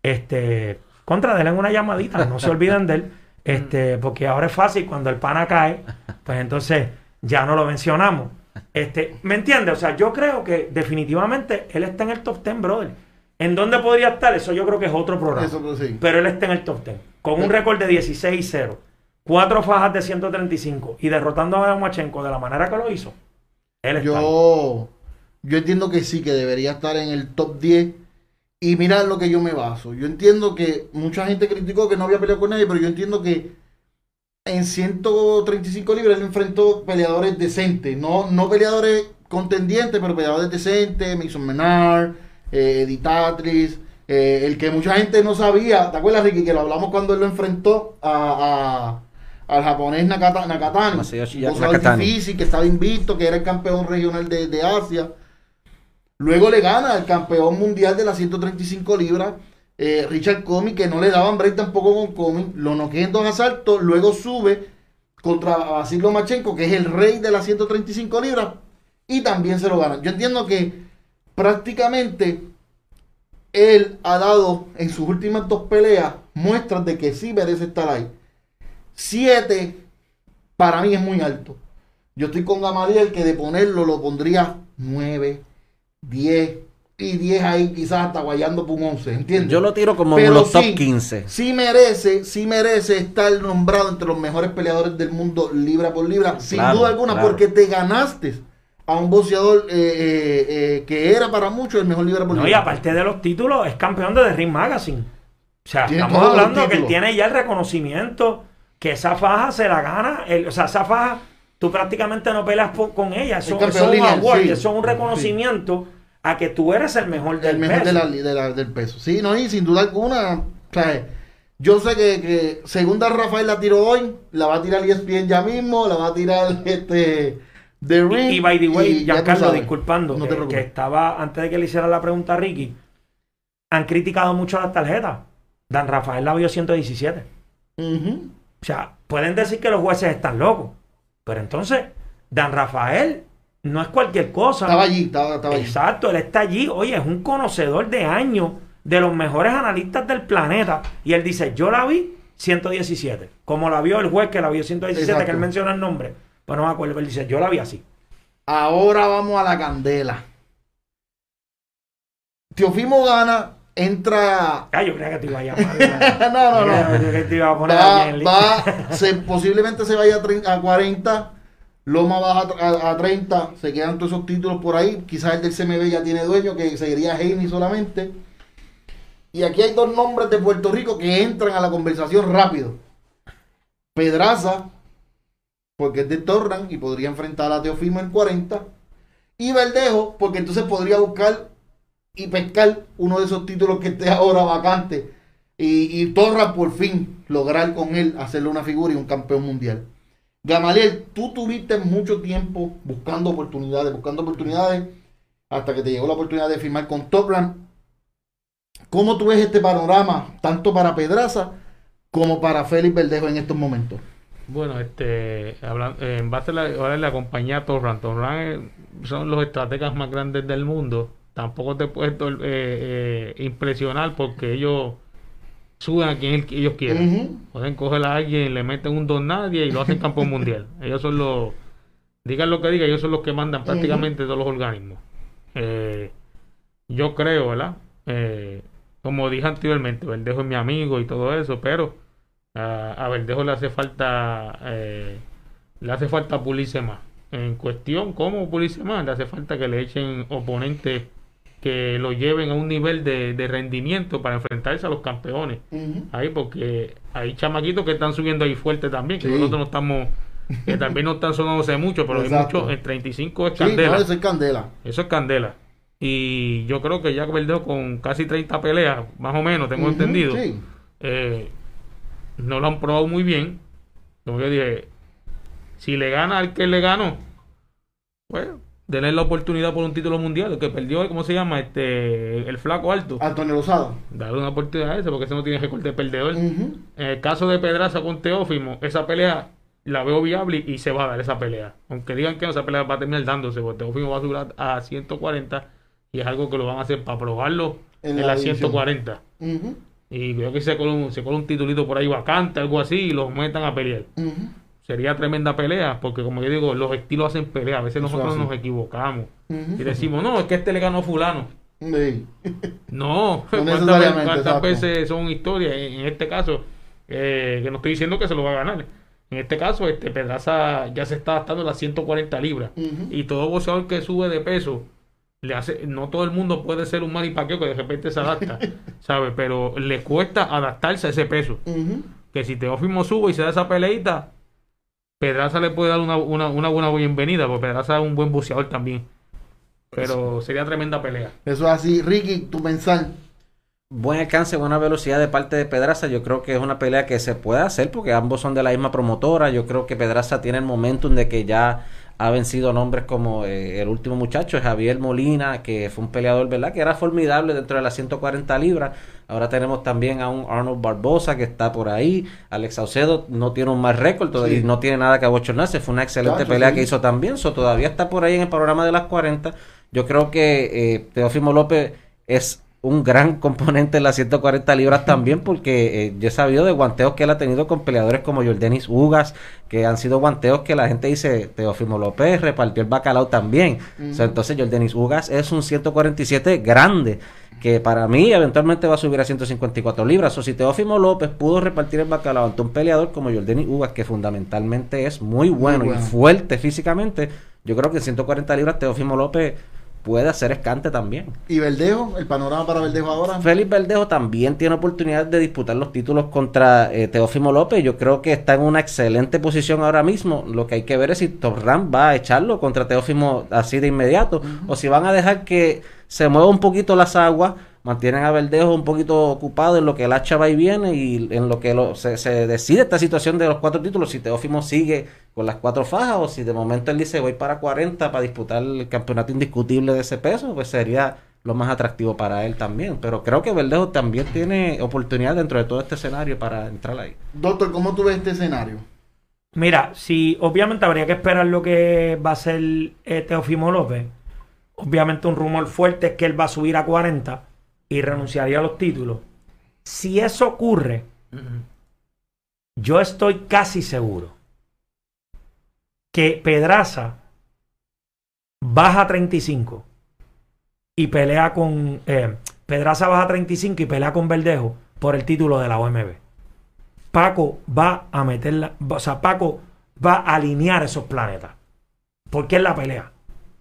Este, contra, denle una llamadita, no se olviden de él. Este, porque ahora es fácil, cuando el pana cae, pues entonces ya no lo mencionamos. Este, ¿me entiendes? O sea, yo creo que definitivamente él está en el top 10, brother. ¿En dónde podría estar? Eso yo creo que es otro programa. Eso pues sí. Pero él está en el top 10. Con un récord de 16 y 0. Cuatro fajas de 135. Y derrotando a Machenko de la manera que lo hizo. Él está. ahí. Yo, yo entiendo que sí, que debería estar en el top 10. Y mira lo que yo me baso. Yo entiendo que mucha gente criticó que no había peleado con nadie, pero yo entiendo que en 135 libras él enfrentó peleadores decentes. No, no peleadores contendientes, pero peleadores decentes. Mason Menard, eh, eh, el que mucha gente no sabía. ¿Te acuerdas, Ricky? Que lo hablamos cuando él lo enfrentó a, a- al japonés Nakata, Nakatani. Difícil, que estaba invicto, que era el campeón regional de, de Asia. Luego le gana al campeón mundial de las 135 libras, eh, Richard Comey, que no le daban break tampoco con Comey. Lo noquea en dos asaltos. Luego sube contra Basil Lomachenko, que es el rey de las 135 libras, y también se lo gana. Yo entiendo que prácticamente él ha dado en sus últimas dos peleas muestras de que sí merece estar ahí. Siete para mí es muy alto. Yo estoy con Gamaliel que de ponerlo lo pondría 9, 10 y 10 ahí quizás hasta guayando por un 11, ¿entiendes? Yo lo tiro como Pero los top sí, 15. Sí merece, sí merece estar nombrado entre los mejores peleadores del mundo libra por libra, sin duda alguna, claro. porque te ganaste a un boxeador eh, eh, eh, que era para muchos el mejor libra por No, y aparte de los títulos, es campeón de The Ring Magazine. O sea, Tiene estamos hablando que él tiene ya el reconocimiento que esa faja se la gana. el- o sea, esa faja, tú prácticamente no peleas po- con ella. Eso, El eso es un lineal, award, sí. eso es un reconocimiento a que tú eres el mejor del el mejor de peso. la, de la- del peso. Sí, no, y sin duda alguna, o sea, yo sé que, que segunda Rafael la tiró hoy, la va a tirar ESPN ya mismo, la va a tirar este The Ring. Y, y by the way, Giancarlo, disculpando, No te que, estaba, antes de que le hiciera la pregunta a Ricky, han criticado mucho las tarjetas. Dan Rafael la vio 117. Ujú. O sea, pueden decir que los jueces están locos. Pero entonces, Dan Rafael no es cualquier cosa. Estaba allí, estaba, estaba allí. Exacto, él está allí. Oye, es un conocedor de años de los mejores analistas del planeta. Y él dice, yo la vi 117. Como la vio el juez que la vio 117, Exacto. que él menciona el nombre. Pues no me acuerdo, pero él dice, yo la vi así. Ahora vamos a la candela. Teofimo gana, entra. Ah, yo creía que te iba a llamar. No, no, no. Que te iba a poner Va, aquí en va, línea. se, posiblemente se vaya a, tre- a 40. Loma baja a- a 30. Se quedan todos esos títulos por ahí. Quizás el del CMB ya tiene dueño, que seguiría Heini solamente. Y aquí hay dos nombres de Puerto Rico que entran a la conversación rápido. Pedraza, porque es de Torran y podría enfrentar a Teofimo en 40. Y Verdejo, porque entonces podría buscar y pescar uno de esos títulos que esté ahora vacante. Y, y Torra por fin lograr con él hacerle una figura y un campeón mundial. Gamaliel, tú tuviste mucho tiempo buscando oportunidades, buscando oportunidades, hasta que te llegó la oportunidad de firmar con Top Rank. ¿Cómo tú ves este panorama, tanto para Pedraza como para Félix Verdejo en estos momentos? Bueno, este, hablan- eh, en base a la, ahora la compañía Torran, Torran eh, son los estrategas más grandes del mundo. Tampoco te puedes eh, eh, impresionar porque ellos suben a quien el- ellos quieran. Ujú. Pueden coger a alguien, le meten un don nadie y lo hacen campeón mundial. Ellos son los, digan lo que digan, ellos son los que mandan prácticamente todos los organismos. Eh, yo creo, ¿verdad? Eh, como dije anteriormente, Verdejo es mi amigo y todo eso, pero a, a Verdejo le hace falta, eh, le hace falta pulirse más. En cuestión, ¿cómo pulirse más? Le hace falta que le echen oponentes que lo lleven a un nivel de, de rendimiento para enfrentarse a los campeones ahí porque hay chamaquitos que están subiendo ahí fuerte también, que nosotros no estamos, que también no están sonándose mucho, pero hay Exacto. mucho, en 35 es Sí, candela, no, eso es candela. eso es candela. Y yo creo que Jack Verdeo con casi 30 peleas, más o menos, tengo entendido, sí. eh, no lo han probado muy bien. Como yo dije, si le gana al que le ganó, pues, denle la oportunidad por un título mundial, el que perdió, ¿cómo se llama? Este, el flaco alto. Antonio Lozada. Darle una oportunidad a ese, porque ese no tiene récord de perdedor. En el caso de Pedraza con Teófimo, esa pelea la veo viable y se va a dar esa pelea. Aunque digan que no, esa pelea va a terminar dándose, porque Teófimo va a subir a, a 140 y es algo que lo van a hacer para probarlo En en, la la división. 140. Ujú. Y creo que se cola un, se cola un titulito por ahí vacante, algo así, y los metan a pelear. Sería tremenda pelea, porque como yo digo, los estilos hacen pelea. A veces Eso nosotros hace. nos equivocamos y decimos, no, es que este le ganó a fulano. Sí. No, No ¿cuántas, veces, cuántas exacto. veces son historias? En, este caso, eh, que no estoy diciendo que se lo va a ganar. En este caso, este Pedraza ya se está adaptando las 140 libras. Y todo boxeador que sube de peso, le hace, no todo el mundo puede ser un manipaqueo que de repente se adapta, ¿sabes? Pero le cuesta adaptarse a ese peso. Que si Teófimo sube y se da esa peleita, Pedraza le puede dar una, una, una buena bienvenida, porque Pedraza es un buen boxeador también. Pero sería tremenda pelea. Eso es así. Ricky, tu pensar. Buen alcance, buena velocidad de parte de Pedraza. Yo creo que es una pelea que se puede hacer porque ambos son de la misma promotora. Yo creo que Pedraza tiene el momentum de que ya ha vencido nombres como eh, el último muchacho, Javier Molina, que fue un peleador, ¿verdad? Que era formidable dentro de las 140 libras. Ahora tenemos también a un Arnold Barbosa que está por ahí. Alex Saucedo no tiene un mal récord todavía Sí. y no tiene nada que abochornarse. Fue una excelente pelea sí. que hizo también. So, todavía está por ahí en el programa de las 40. Yo creo que eh, Teófimo López es un gran componente en las 140 libras también porque eh, yo he sabido de guanteos que él ha tenido con peleadores como Jordanis Ugas que han sido guanteos que la gente dice Teófimo López repartió el bacalao también. O sea, entonces Jordanis Ugas es un 147 grande que para mí eventualmente va a subir a 154 libras. O si Teófimo López pudo repartir el bacalao ante un peleador como Jordanis Ugas que fundamentalmente es muy bueno, bueno. y fuerte físicamente yo creo que en 140 libras Teófimo López puede hacer escante también Y Verdejo, el panorama para Verdejo ahora. Félix Verdejo también tiene oportunidad de disputar los títulos contra eh, Teófimo López. Yo creo que está en una excelente posición ahora mismo. Lo que hay que ver es si Torran va a echarlo contra Teófimo así de inmediato o si van a dejar que se mueva un poquito las aguas, mantienen a Verdejo un poquito ocupado en lo que el hacha va y viene y en lo que lo- se, se decide esta situación de los cuatro títulos, si Teófimo sigue con las cuatro fajas o si de momento él dice voy para 40 para disputar el campeonato indiscutible de ese peso, pues sería lo más atractivo para él también. Pero creo que Verdejo también tiene oportunidad dentro de todo este escenario para entrar ahí. Doctor, ¿cómo tú ves este escenario? Mira, si obviamente habría que esperar lo que va a ser eh, Teofimo López. Obviamente un rumor fuerte es que él va a subir a 40 y renunciaría a los títulos. Si eso ocurre, yo estoy casi seguro que Pedraza baja a 35 y pelea con... eh, Pedraza baja a 35 y pelea con Verdejo por el título de la OMB. Paco va a meterla, o sea, Paco va a alinear esos planetas. Porque es la pelea.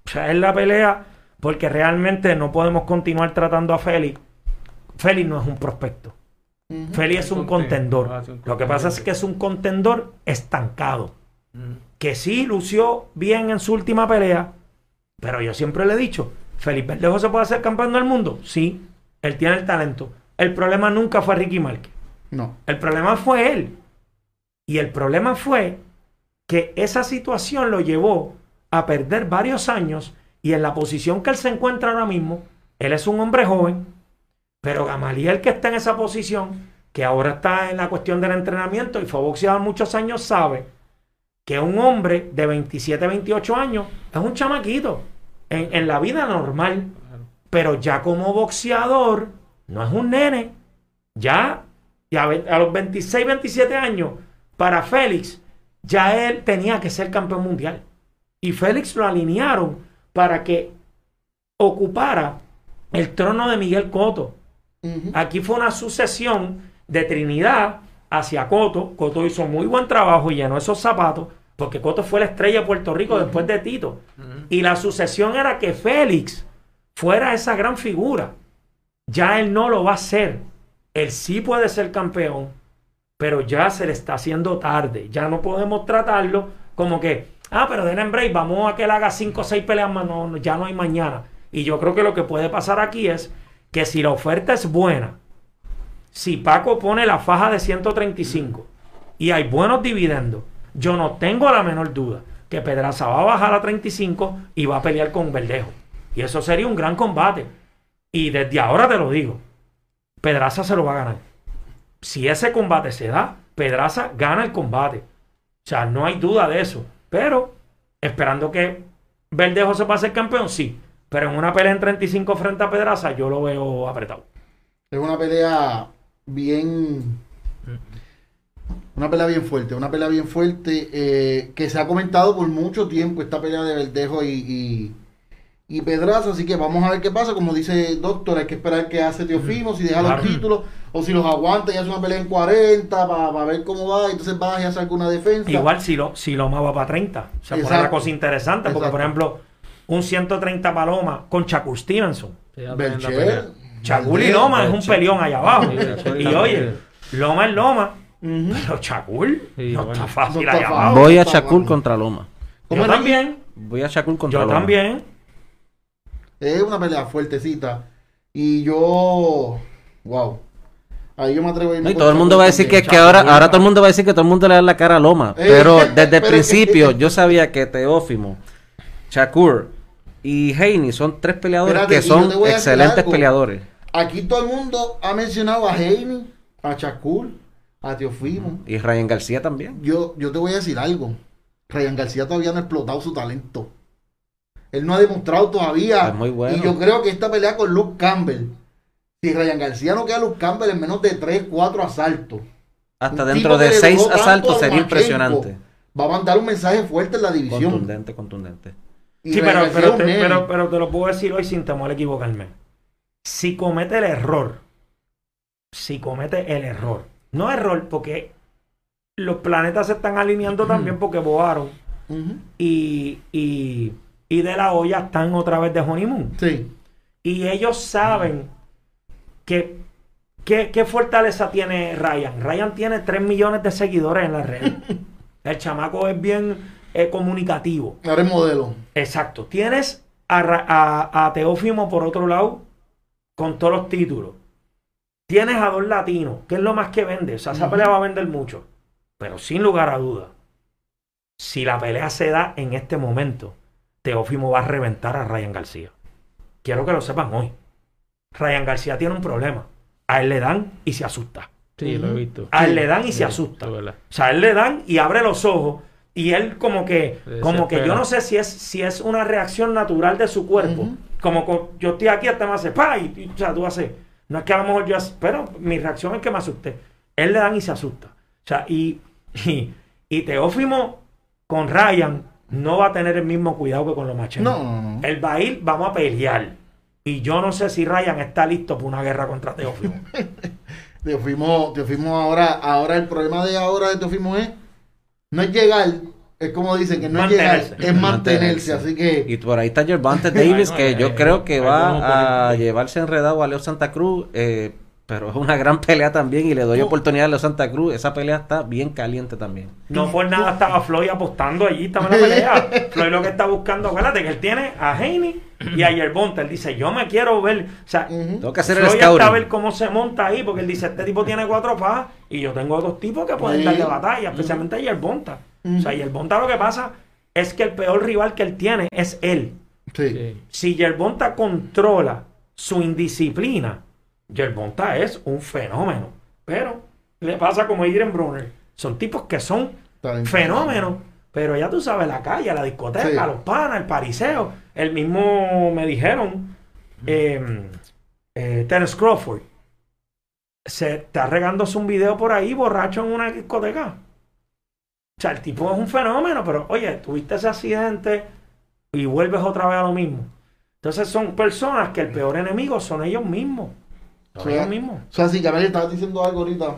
O sea, es la pelea porque realmente no podemos continuar tratando a Félix. Félix no es un prospecto. Félix es un contendor. Ah, Lo que pasa es que es un contendor estancado. Que sí lució bien en su última pelea, pero yo siempre le he dicho, Felipe Verdejo se puede hacer campeón del mundo. Sí, él tiene el talento. El problema nunca fue Ricky Márquez. No. El problema fue él. Y el problema fue que esa situación lo llevó a perder varios años y en la posición que él se encuentra ahora mismo, él es un hombre joven, pero Gamaliel que está en esa posición, que ahora está en la cuestión del entrenamiento y fue boxeador muchos años, sabe que un hombre de 27, 28 años es un chamaquito en, en la vida normal, pero ya como boxeador no es un nene, ya, ya a los 26, 27 años, para Félix, ya él tenía que ser campeón mundial. Y Félix lo alinearon para que ocupara el trono de Miguel Coto. Aquí fue una sucesión de Trinidad hacia Coto. Coto hizo muy buen trabajo y llenó esos zapatos, porque Coto fue la estrella de Puerto Rico después de Tito. Y la sucesión era que Félix fuera esa gran figura. Ya él no lo va a hacer. Él sí puede ser campeón, pero ya se le está haciendo tarde. Ya no podemos tratarlo como que, ah, pero den en break, vamos a que él haga 5 o 6 peleas más, no, no, ya no hay mañana. Y yo creo que lo que puede pasar aquí es que si la oferta es buena, si Paco pone la faja de 135 y hay buenos dividendos, yo no tengo la menor duda que Pedraza va a bajar a 35 y va a pelear con Verdejo. Y eso sería un gran combate. Y desde ahora te lo digo, Pedraza se lo va a ganar. Si ese combate se da, Pedraza gana el combate. O sea, no hay duda de eso. Pero, esperando que Verdejo se pase el campeón, sí. Pero en una pelea en 35 frente a Pedraza, yo lo veo apretado. Es una pelea bien. Una pelea bien fuerte, una pelea bien fuerte eh, que se ha comentado por mucho tiempo esta pelea de Verdejo y, y, y Pedraza, así que vamos a ver qué pasa. Como dice Doctor, hay que esperar qué hace Teofimo, si deja Claro. los títulos o si los aguanta y hace una pelea en 40 para ver cómo va, entonces baja y hace alguna defensa. Igual si, lo, si Loma va para 30. Se pone Exacto. la cosa interesante. Porque, por ejemplo, un 130 Paloma con Shakur Stevenson. Belcher, Shakur y Loma es un peleón allá abajo. Y oye, Loma es Loma. Pero Sí, no está fácil allá abajo. Voy a bueno. contra Loma. ¿Cómo Yo también. Voy a Shakur contra Yo Loma. también. Es una pelea fuertecita. Y yo. Wow. Ahí yo me atrevo a irme No, y todo el mundo va a decir que, también. que ahora, ahora todo el mundo va a decir que todo el mundo le da la cara a Loma. Eh, Pero desde el pero- principio yo sabía que Teófimo, Shakur y Haney son tres peleadores Espérate, que yo son excelentes peleadores. Aquí todo el mundo ha mencionado a Heine, a Shakur, a Teofimo. Y Ryan García también. Yo, yo te voy a decir algo. Ryan García todavía no ha explotado su talento. Él no ha demostrado todavía. Es muy bueno. Y yo creo que esta pelea con Luke Campbell, si Ryan García no queda a Luke Campbell en menos de 3, 4 asaltos, Hasta dentro de que le seis duró tanto asaltos a sería impresionante. va a mandar un mensaje fuerte en la división. Contundente, contundente. Y Sí, pero, pero, te, pero, pero te lo puedo decir hoy sin temor a equivocarme. Si comete el error, si comete el error, no error porque los planetas se están alineando también porque boaron y, y, y de la olla están otra vez de honeymoon. Sí. Y ellos saben que ¿qué, qué fortaleza tiene Ryan. Ryan tiene 3 millones de seguidores en la red. El chamaco es bien eh, comunicativo. Ahora es modelo. Exacto. Tienes a, a, a Teófimo por otro lado con todos los títulos. Tienes a dos latinos, que es lo más que vende. O sea, esa pelea va a vender mucho. Pero sin lugar a duda, si la pelea se da en este momento, Teófimo va a reventar a Ryan García. Quiero que lo sepan hoy. Ryan García tiene un problema. A él le dan y se asusta. Sí, lo he visto. A él le dan y se asusta. O sea, a él le dan y abre los ojos. Y él como que, como que yo no sé si es, si es una reacción natural de su cuerpo. Como co- yo estoy aquí, hasta me hace pa y, y, o sea, tú haces. No es que a lo mejor yo, pero mi reacción es que me asusté. Él le dan y se asusta. O sea, y, y, y Teófimo con Ryan no va a tener el mismo cuidado que con los machetes. No, no, no. Él va a ir, vamos a pelear. Y yo no sé si Ryan está listo para una guerra contra Teófimo. Teofimo, Teofimo ahora, ahora el problema de ahora de Teofimo es, no es llegar, es como dicen que no es llegar, es mantenerse, así que Y por ahí está Gervonta Davis, no, que eh, yo eh, creo que va a llevarse enredado a Leo Santa Cruz, eh, pero es una gran pelea también y le doy oportunidad a Leo Santa Cruz. Esa pelea está bien caliente también. No por nada estaba Floyd apostando allí, estaba en la pelea. Floyd lo que está buscando, acuérdate que él tiene a Haney y a Yerbonta. Él dice, yo me quiero ver. O sea. Tengo que hacer el Floyd está a ver cómo se monta ahí, porque él dice, este tipo tiene cuatro fajas y yo tengo dos tipos que pueden darle batalla, especialmente a Yerbonta. O sea. Yerbonta lo que pasa es que el peor rival que él tiene es él. sí. Sí. Si Yerbonta controla su indisciplina, Yerbonta es un fenómeno. Pero le pasa como a Adrian Brunner. Son tipos que son fenómenos. Pero ya tú sabes, la calle, la discoteca, Sí. los panas, el pariseo. El mismo me dijeron, eh, eh, Terence Crawford, se está regándose un video por ahí borracho en una discoteca. O sea, el tipo es un fenómeno, pero oye, tuviste ese accidente y vuelves otra vez a lo mismo. Entonces son personas que el peor enemigo son ellos mismos. O sea, mismos. o sea, si Gabriel estabas diciendo algo ahorita.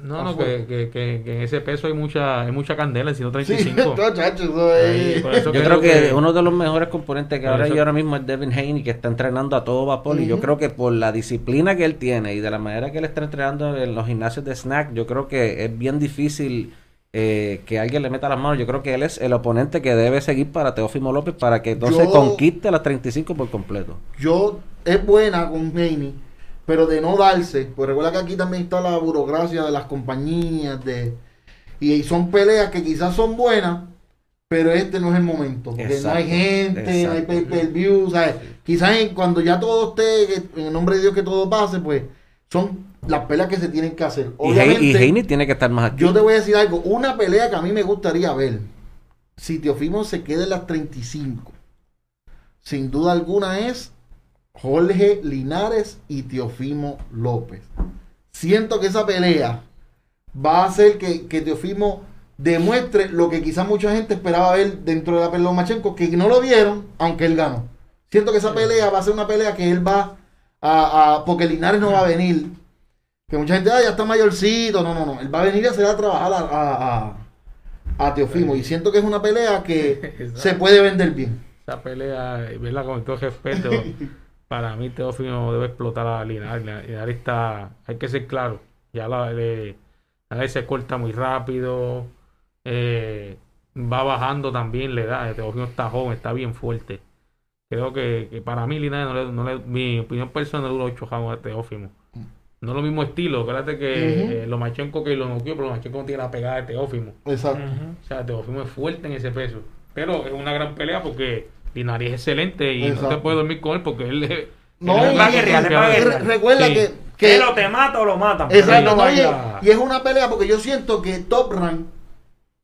No, no, Afuera. que, que, que, que en ese peso hay mucha, hay mucha candela en Sí, 135. no, chacho, eso es. Yo creo que uno de los mejores componentes que ahora eso- hay ahora mismo es Devin Haney, que está entrenando a todo vapor. Y yo creo que por la disciplina que él tiene y de la manera que él está entrenando en los gimnasios de snack, yo creo que es bien difícil eh, que alguien le meta las manos. Yo creo que él es el oponente que debe seguir para Teófimo López para que entonces Yo- conquiste las 35 por completo. Yo, es buena con Haney, pero de no darse, pues recuerda que aquí también está la burocracia de las compañías, de y son peleas que quizás son buenas, pero este no es el momento, porque no hay Exacto, gente, no hay pay per view, ¿sabes? Quizás en- cuando ya todo esté, en el nombre de Dios que todo pase, pues son las peleas que se tienen que hacer. Obviamente, y Haney tiene que estar más aquí. yo te voy a decir algo, una pelea que a mí me gustaría ver, si Teofimo se queda en las 35, sin duda alguna es Jorge Linares y Teofimo López. Siento que esa pelea va a hacer que, que Teofimo demuestre lo que quizás mucha gente esperaba ver dentro de la pelea de Machenko, que no lo vieron, aunque él ganó. Siento que esa pelea va a ser una pelea que él va a, a- porque Linares no va a venir. Que mucha gente, ah, ya está mayorcito. No, no, no. Él va a venir a hacer a trabajar a, a, a- a Teofimo. Y siento que es una pelea que se puede vender bien. Esa pelea, verla con todo respeto, para mí Teófimo debe explotar a Linares. Linares está, hay que ser claro, ya la, le- Linares se corta muy rápido, eh, va bajando también la edad. Teófimo está joven, está bien fuerte. Creo que, que para mí Linares, no le, no le- mi opinión personal, no le 8 rounds a Teófimo. No es lo mismo estilo, acuérdate que Ujú. eh, Lomachenko que lo noqueó, pero Lomachenko no tiene la pegada de Teófimo. Exacto. O sea, Teófimo es fuerte en ese peso. Pero es una gran pelea porque Linares es excelente y no te puedes dormir con él porque él es. No, él es. Re- recuerda Sí. que, Que que lo te mata o lo matan. Exacto, no, y, es una pelea porque yo siento que Top Rank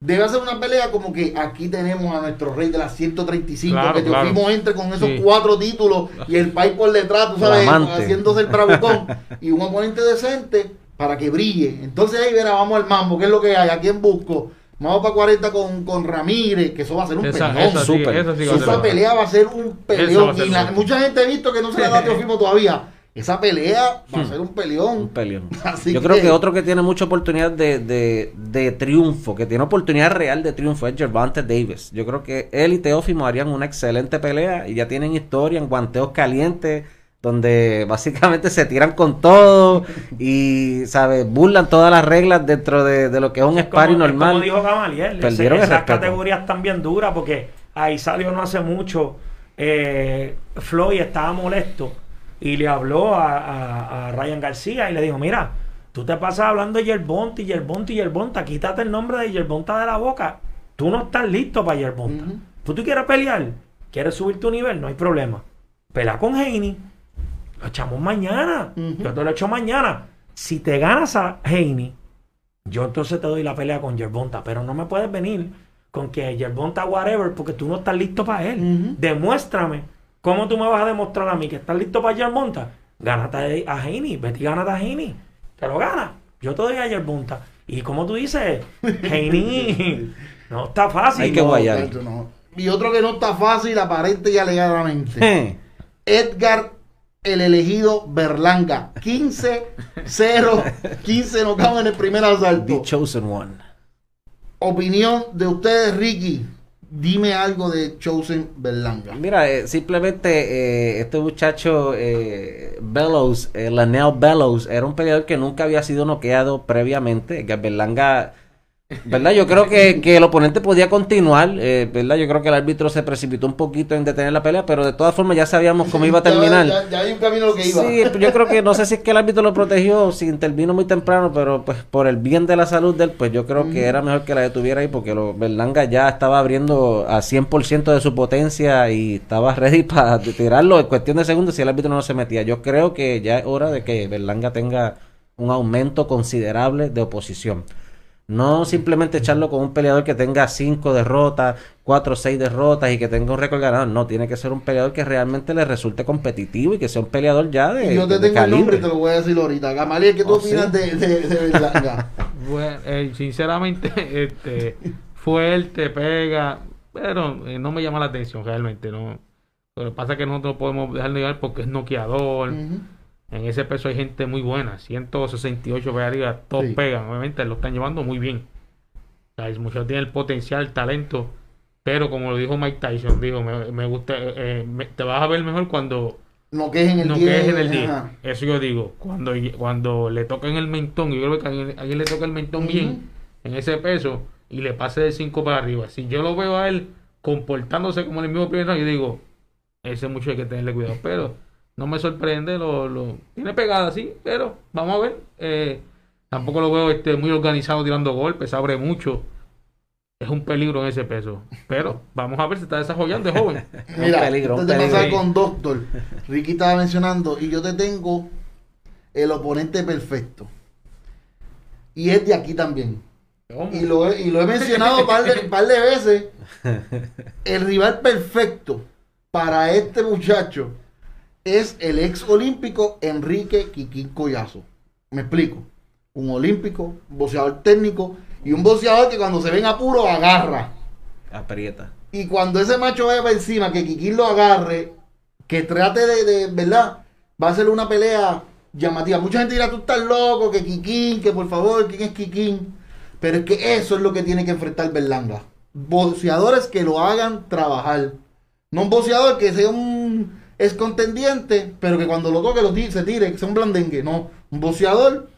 debe hacer una pelea como que aquí tenemos a nuestro rey de las 135, Claro, que claro. Teofimo entre con esos Sí. cuatro títulos y el país por detrás, tú sabes, haciéndose el bravucón y un oponente decente para que brille. Entonces ahí verá, vamos al mambo, ¿qué es lo que hay? ¿A quién busco? Vamos para 40 con, con Ramírez, que eso va a ser un Esa, peleón. esa sí, esa sí va pelea va a ser un peleón. ser Y la- mucha gente ha visto que no se le ha dado a Teofimo todavía. Esa pelea va a ser un peleón. Un peleón. Así Yo creo que otro que tiene mucha oportunidad de, de, de triunfo, que tiene oportunidad real de triunfo, es Gervonta Davis. Yo creo que él y Teófimo harían una excelente pelea y ya tienen historia en guanteos calientes, donde básicamente se tiran con todo y, ¿sabes? Burlan todas las reglas dentro de, de lo que es un sparring normal. Como dijo Gamaliel, Perdieron ese- esas respeto. categorías están bien duras porque ahí salió no hace mucho. Eh, Floyd estaba molesto y le habló a, a- a Ryan García y le dijo: Mira, tú te pasas hablando de Yerbonta y Yerbonta y Yerbonta, quítate el nombre de Yerbonta de la boca. Tú no estás listo para Yerbonta. ¿Tú, tú quieres pelear? ¿Quieres subir tu nivel? No hay problema. Pelea con Haney. Lo echamos mañana. Yo te lo echo mañana. Si te ganas a Haney, yo entonces te doy la pelea con Yerbonta, pero no me puedes venir con que Yerbonta whatever porque tú no estás listo para él. Demuéstrame cómo tú me vas a demostrar a mí que estás listo para Yerbonta. Gánate a Haney, vete y gánate a Haney. Te lo ganas. Yo te doy a Yerbonta. Y como tú dices, Haney no está fácil. Hay que guayar. No. Y otro que no está fácil, aparente y alegadamente. Edgar, el elegido Berlanga. 15-0. 15 nocaut en el primer The asalto. Chosen One. Opinión de ustedes, Ricky. Dime algo de Chosen Berlanga. Mira, eh, simplemente eh, este muchacho eh, Bellows, Lanel Bellows, era un peleador que nunca había sido noqueado previamente. Que Berlanga, ¿verdad? Yo creo que, que el oponente podía continuar, eh, ¿verdad? Yo creo que el árbitro se precipitó un poquito en detener la pelea, pero de todas formas ya sabíamos cómo iba a terminar. Ya, ya hay un camino lo que iba. Sí, yo creo que no sé si es que el árbitro lo protegió, si intervino muy temprano, pero pues por el bien de la salud de él, pues yo creo que era mejor que la detuviera ahí porque lo, Berlanga ya estaba abriendo a 100% de su potencia y estaba ready para tirarlo en cuestión de segundos si el árbitro no se metía. Yo creo que ya es hora de que Berlanga tenga un aumento considerable de oposición. No simplemente echarlo con un peleador que tenga cinco derrotas, cuatro o seis derrotas y que tenga un récord ganado. No, tiene que ser un peleador que realmente le resulte competitivo y que sea un peleador ya de, Y yo te de tengo el nombre y te lo voy a decir ahorita. Gamaliel, ¿qué tú Oh, opinas sí. de, de, de Berlanga? Bueno, eh, sinceramente, este, fuerte, pega, pero eh, no me llama la atención realmente. no Lo que pasa es que nosotros no podemos dejarlo llevar porque es noqueador. En ese peso hay gente muy buena, 168 para arriba, todos Sí. pegan, obviamente lo están llevando muy bien. O sea, el muchacho tiene el potencial, el talento, pero como lo dijo Mike Tyson, dijo, me, me gusta, eh, eh, me- te vas a ver mejor cuando No que es en el no 10. quedes en el 10. ajá. Eso yo digo, cuando, cuando le toquen el mentón, yo creo que a alguien, a alguien le toca el mentón bien, en ese peso, y le pase de 5 para arriba. Si yo lo veo a él comportándose como en el mismo primer round, yo digo, ese mucho hay que tenerle cuidado. Pero no me sorprende, lo, lo tiene pegada, sí, pero vamos a ver. Eh, tampoco lo veo este, muy organizado tirando golpes, abre mucho. Es un peligro en ese peso. Pero vamos a ver, se está desarrollando, es joven. Mira, Un peligro, un antes de pasar peligro. con Doctor, Ricky estaba mencionando y yo te tengo el oponente perfecto. Y es de aquí también. Y lo he, y lo he mencionado un par de, par de veces. El rival perfecto para este muchacho es el ex olímpico Enrique Quiquín Collazo. Me explico. Un olímpico, un boxeador técnico y un boxeador que cuando se ven apuro agarra. Aprieta. Y cuando ese macho para encima, que Kikín lo agarre, que trate de, de, ¿verdad? Va a ser una pelea llamativa. Mucha gente dirá, tú estás loco, que Kikín, que por favor, ¿quién es Kikín? Pero es que eso es lo que tiene que enfrentar Berlanga. Boxeadores que lo hagan trabajar. No un boxeador que sea un es contendiente, pero que cuando lo toque lo tire, se tire, que sea un blandengue. No, un boxeador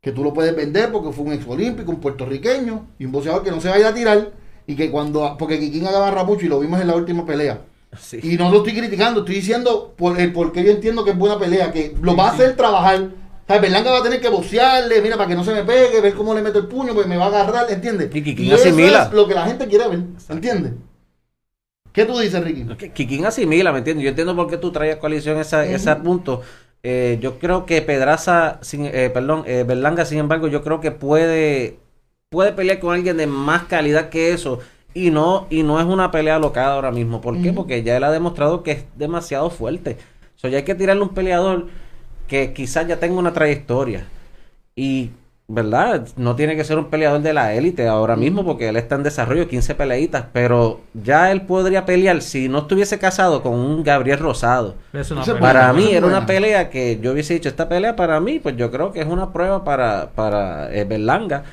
que tú lo puedes vender porque fue un ex olímpico, un puertorriqueño, y un boxeador que no se vaya a tirar, y que cuando, porque Kikín agarra mucho y lo vimos en la última pelea. Sí. Y no lo estoy criticando, estoy diciendo por el por qué yo entiendo que es buena pelea, que lo va a hacer trabajar. O sea, Berlanga va a tener que bocearle, mira, para que no se me pegue, ver cómo le meto el puño, pues me va a agarrar, ¿entiendes? Y Y eso asimila. es lo que la gente quiere ver, ¿entiendes? ¿Qué tú dices, Ricky? Que- Kikín asimila, ¿me entiendes? Yo entiendo por qué tú traías coalición esa, ese punto. Eh, yo creo que Pedraza, sin, eh, perdón, eh, Berlanga, sin embargo, yo creo que puede, puede pelear con alguien de más calidad que eso. Y no, y no es una pelea locada ahora mismo. ¿Por qué? Porque ya él ha demostrado que es demasiado fuerte. O sea, ya hay que tirarle un peleador que quizás ya tenga una trayectoria. Y, ¿verdad? No tiene que ser un peleador de la élite ahora mismo porque él está en desarrollo, 15 peleitas, pero ya él podría pelear si no estuviese casado con un Gabriel Rosado. Es una Ese pelea. Para mí era una pelea que yo hubiese dicho, esta pelea para mí, pues yo creo que es una prueba para, para eh, Berlanga.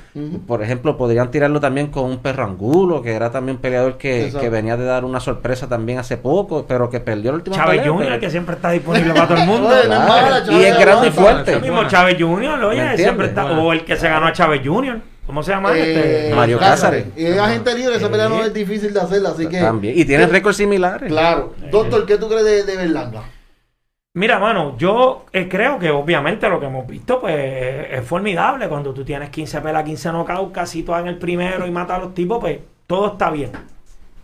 Por ejemplo, podrían tirarlo también con un perro angulo, que era también un peleador que, que venía de dar una sorpresa también hace poco, pero que perdió la última Chávez pelea. Junior, pero- que siempre está disponible para todo el mundo. Claro. Y es grande y fuerte. El mismo Chávez Junior, ¿Me oye, siempre está. Bueno. O el que se ganó a Chávez Junior. ¿Cómo se llama Eh, este? Mario Cázares. Y es agente libre, esa pelea no es difícil de hacerla, así que... También. Y tienen récords similares. Claro. Doctor, ¿qué tú crees de, de Berlanga? Mira, mano, yo eh, creo que obviamente lo que hemos visto pues es formidable. Cuando tú tienes 15 pelas, 15 knockouts, casi todas en el primero y mata a los tipos, pues todo está bien.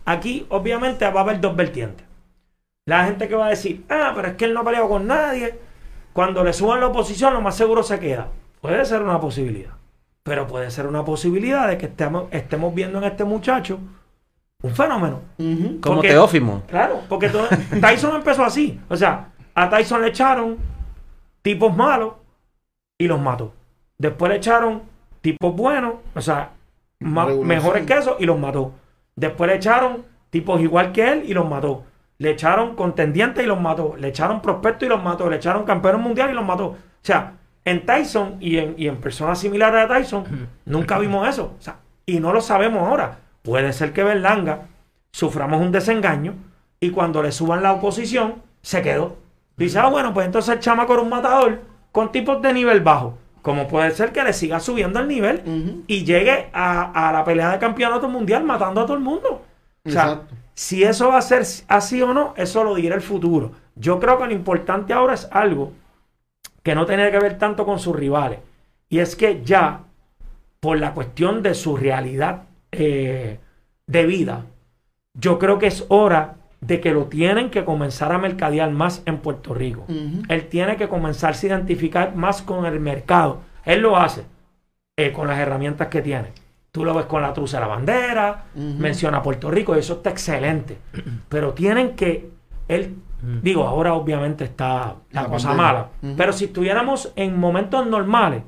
Aquí obviamente va a haber dos vertientes. La gente que va a decir, ah, pero es que él no ha peleado con nadie. Cuando le suban la oposición, lo más seguro se queda. Puede ser una posibilidad. Pero puede ser una posibilidad de que estemos, estemos viendo en este muchacho un fenómeno. Como Porque- Teófimo. Claro, porque todo- Tyson empezó así. O sea, a Tyson le echaron tipos malos y los mató. Después le echaron tipos buenos, o sea, mejores que eso y los mató. Después le echaron tipos igual que él y los mató. Le echaron contendientes y los mató. Le echaron prospectos y los mató. Le echaron campeones mundiales y los mató. O sea, en Tyson y en, y en personas similares a Tyson, nunca vimos eso. O sea, y no lo sabemos ahora. Puede ser que Berlanga suframos un desengaño y cuando le suban la oposición, se quedó. Dice, ah, bueno, pues entonces el chamaco era un matador con tipos de nivel bajo. Como puede ser que le siga subiendo el nivel y llegue a, a la pelea de campeonato mundial matando a todo el mundo. O sea, Exacto. si eso va a ser así o no, eso lo dirá el futuro. Yo creo que lo importante ahora es algo que no tiene que ver tanto con sus rivales. Y es que ya, por la cuestión de su realidad eh, de vida, yo creo que es hora de que lo tienen que comenzar a mercadear más en Puerto Rico. Él tiene que comenzarse a identificar más con el mercado. Él lo hace eh, con las herramientas que tiene. Tú lo ves con la truza de la bandera, menciona Puerto Rico, y eso está excelente. Pero tienen que, él, digo, ahora obviamente está la, La cosa pandemia. mala, pero si estuviéramos en momentos normales,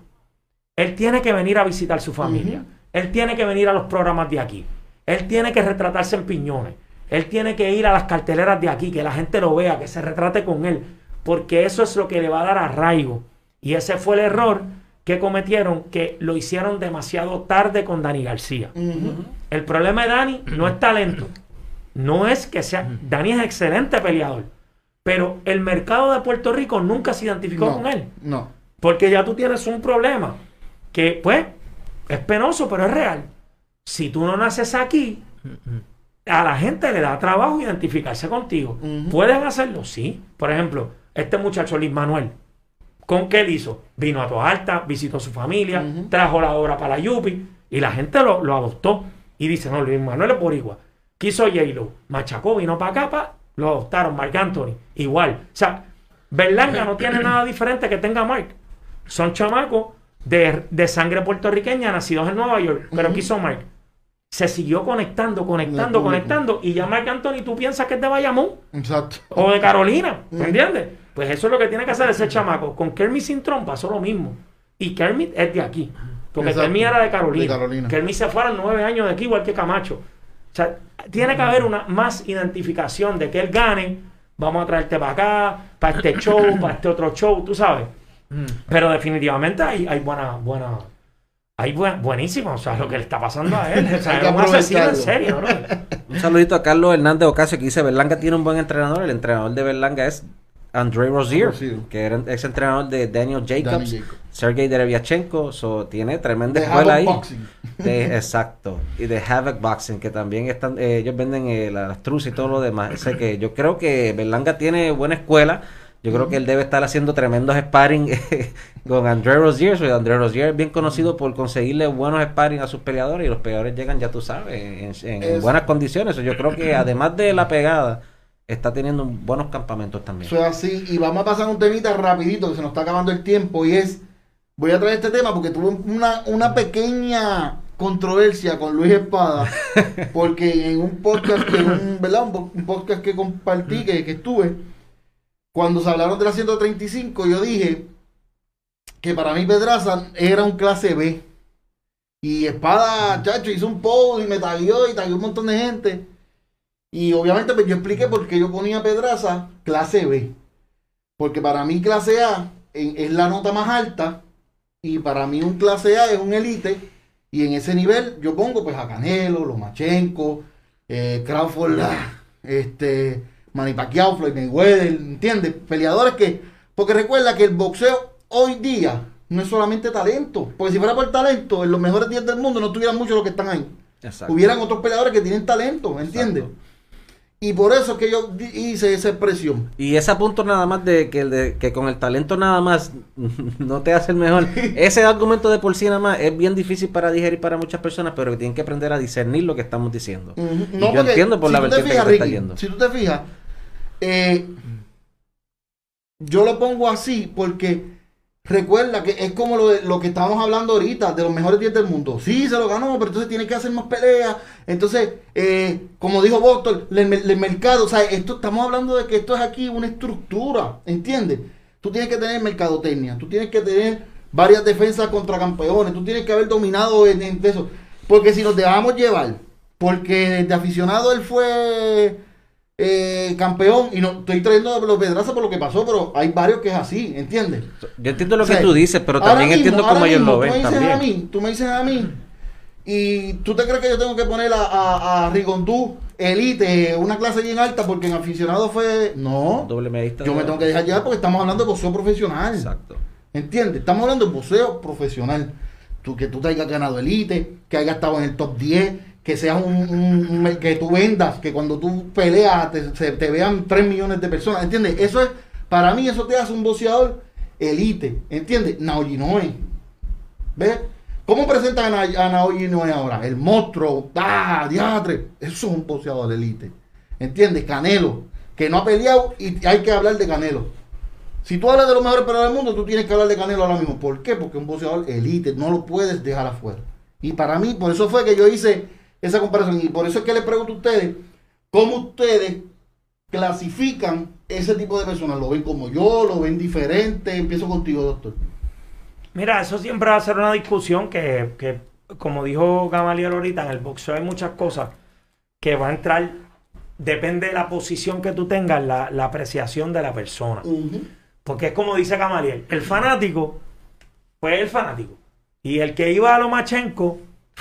él tiene que venir a visitar su familia, él tiene que venir a los programas de aquí, él tiene que retratarse en piñones, él tiene que ir a las carteleras de aquí, que la gente lo vea, que se retrate con él, porque eso es lo que le va a dar arraigo. Y ese fue el error que cometieron, que lo hicieron demasiado tarde con Dani García. El problema de Dani no es talento. No es que sea. Dani es excelente peleador. Pero el mercado de Puerto Rico nunca se identificó No, con él. No. Porque ya tú tienes un problema que, pues, es penoso, pero es real. Si tú no naces aquí, a la gente le da trabajo identificarse contigo. Ujú. ¿Pueden hacerlo? Sí. Por ejemplo, este muchacho Luis Manuel, ¿con qué él hizo? Vino a Toa Alta, visitó a su familia, trajo la obra para la Yupi y la gente lo, lo adoptó. Y dice, no, Luis Manuel es boricua. Quiso J-Lo, machacó, vino para acá, pa, lo adoptaron, Marc Anthony, igual. O sea, Berlanga no tiene nada diferente que tenga Mark. Son chamacos de, de sangre puertorriqueña, nacidos en Nueva York, pero Ujú. quiso Mark. Se siguió conectando, conectando, conectando. Y ya Marc Anthony, tú piensas que es de Bayamón Exacto. o de Carolina, ¿me entiendes? Pues eso es lo que tiene que hacer ese chamaco. Con Kermit Sintron pasó lo mismo. Y Kermit es de aquí. Porque Exacto. Kermit era de Carolina. De Carolina. Kermit se fueron nueve años de aquí, igual que Camacho. O sea, tiene que haber una más identificación de que él gane. Vamos a traerte para acá, para este show, para este otro show, tú sabes. Pero definitivamente hay, hay buena, buena, hay buen, buenísimo. O sea, lo que le está pasando a él. O sea, es un asesino en serio, bro. Un saludito a Carlos Hernández Ocasio que dice Berlanga tiene un buen entrenador. El entrenador de Berlanga es André Rozier, Rozier. que era ex entrenador de Daniel Jacobs, Danny Jacobs. Sergey Derevyachenko. So, tiene tremenda De escuela ahí. Boxing. De- exacto. Y de Havoc Boxing, que también están, eh, ellos venden eh, las truzas y todo lo demás. O sea que yo creo que Berlanga tiene buena escuela. Yo creo que él debe estar haciendo tremendos sparring con André Rozier. So, André Rozier es bien conocido por conseguirle buenos sparring a sus peleadores y los peleadores llegan, ya tú sabes, en, en buenas condiciones. So, yo creo que además de la pegada, está teniendo buenos campamentos también. Eso es así. Y vamos a pasar un temita rapidito que se nos está acabando el tiempo. Y es, voy a traer este tema porque tuve una, una pequeña controversia con Luis Espada. Porque en un podcast, que, un, ¿verdad? Un podcast que compartí, que, que estuve, cuando se hablaron de la 135, yo dije que para mí Pedraza era un clase B. Y Espada, chacho, hizo un post y me taguió y taguió un montón de gente. Y obviamente pues yo expliqué por qué yo ponía Pedraza clase B. Porque para mí clase A en- es la nota más alta y para mí un clase A es un elite y en ese nivel yo pongo pues a Canelo, Lomachenko, eh, Crawford, este, Manny Pacquiao, Floyd Mayweather, ¿entiendes? Peleadores que, porque recuerda que el boxeo hoy día no es solamente talento, porque si fuera por talento, en los mejores días del mundo no tuvieran muchos los que están ahí. Exacto. Hubieran otros peleadores que tienen talento, ¿entiendes? Exacto. Y por eso es que yo hice esa expresión. Y ese punto nada más de que, de que con el talento nada más no te hace el mejor. Ese argumento de por sí nada más es bien difícil para digerir para muchas personas, pero que tienen que aprender a discernir lo que estamos diciendo. Y yo entiendo por la vertiente fijas, que te está Ricky, yendo. Si tú te fijas, eh, yo lo pongo así porque recuerda que es como lo, lo que estábamos hablando ahorita, de los mejores 10 del mundo. Sí, se lo ganó, pero entonces tiene que hacer más peleas. Entonces, eh, como dijo Boston, el, el mercado, o sea, esto, estamos hablando de que esto es aquí una estructura, ¿entiendes? Tú tienes que tener mercadotecnia, tú tienes que tener varias defensas contra campeones, tú tienes que haber dominado en eso. Porque si nos dejamos llevar, porque de aficionado él fue eh, campeón, y no estoy trayendo los Pedraza por lo que pasó, pero hay varios que es así, ¿entiendes? Yo entiendo lo O sea, que tú dices, pero también mismo- entiendo cómo ellos lo tú me ven dices también. A mí, tú me dices a mí, y tú te crees que yo tengo que poner a, a, a Rigondú Elite, una clase bien alta, porque en aficionado fue. No. Doble medista. Yo me tengo que dejar llevar porque estamos hablando de boxeo profesional. Exacto. ¿Entiendes? Estamos hablando de boxeo profesional. Tú, que tú te hayas ganado elite, que hayas estado en el top 10, que seas un, que tú vendas, que cuando tú peleas te, se- te vean 3 millones de personas. ¿Entiendes? Eso es, para mí, eso te hace un boxeador elite. ¿Entiendes? Naoyi Inoue. ¿Ves? ¿Cómo presentan a, a Inoue ahora? El monstruo, ¡ah! ¡Diatre! Eso es un boxeador elite. ¿Entiendes? Canelo, que no ha peleado y hay que hablar de Canelo. Si tú hablas de los mejores peleadores del mundo, tú tienes que hablar de Canelo ahora mismo. ¿Por qué? Porque un boxeador elite, no lo puedes dejar afuera. Y para mí, por eso fue que yo hice esa comparación. Y por eso es que les pregunto a ustedes, ¿cómo ustedes clasifican ese tipo de personas? ¿Lo ven como yo? ¿Lo ven diferente? Empiezo contigo, doctor. Mira, eso siempre va a ser una discusión que, que, como dijo Gamaliel ahorita, en el boxeo hay muchas cosas que va a entrar, depende de la posición que tú tengas, la, la apreciación de la persona. Porque es como dice Gamaliel, el fanático, pues el fanático. Y el que iba a Lomachenko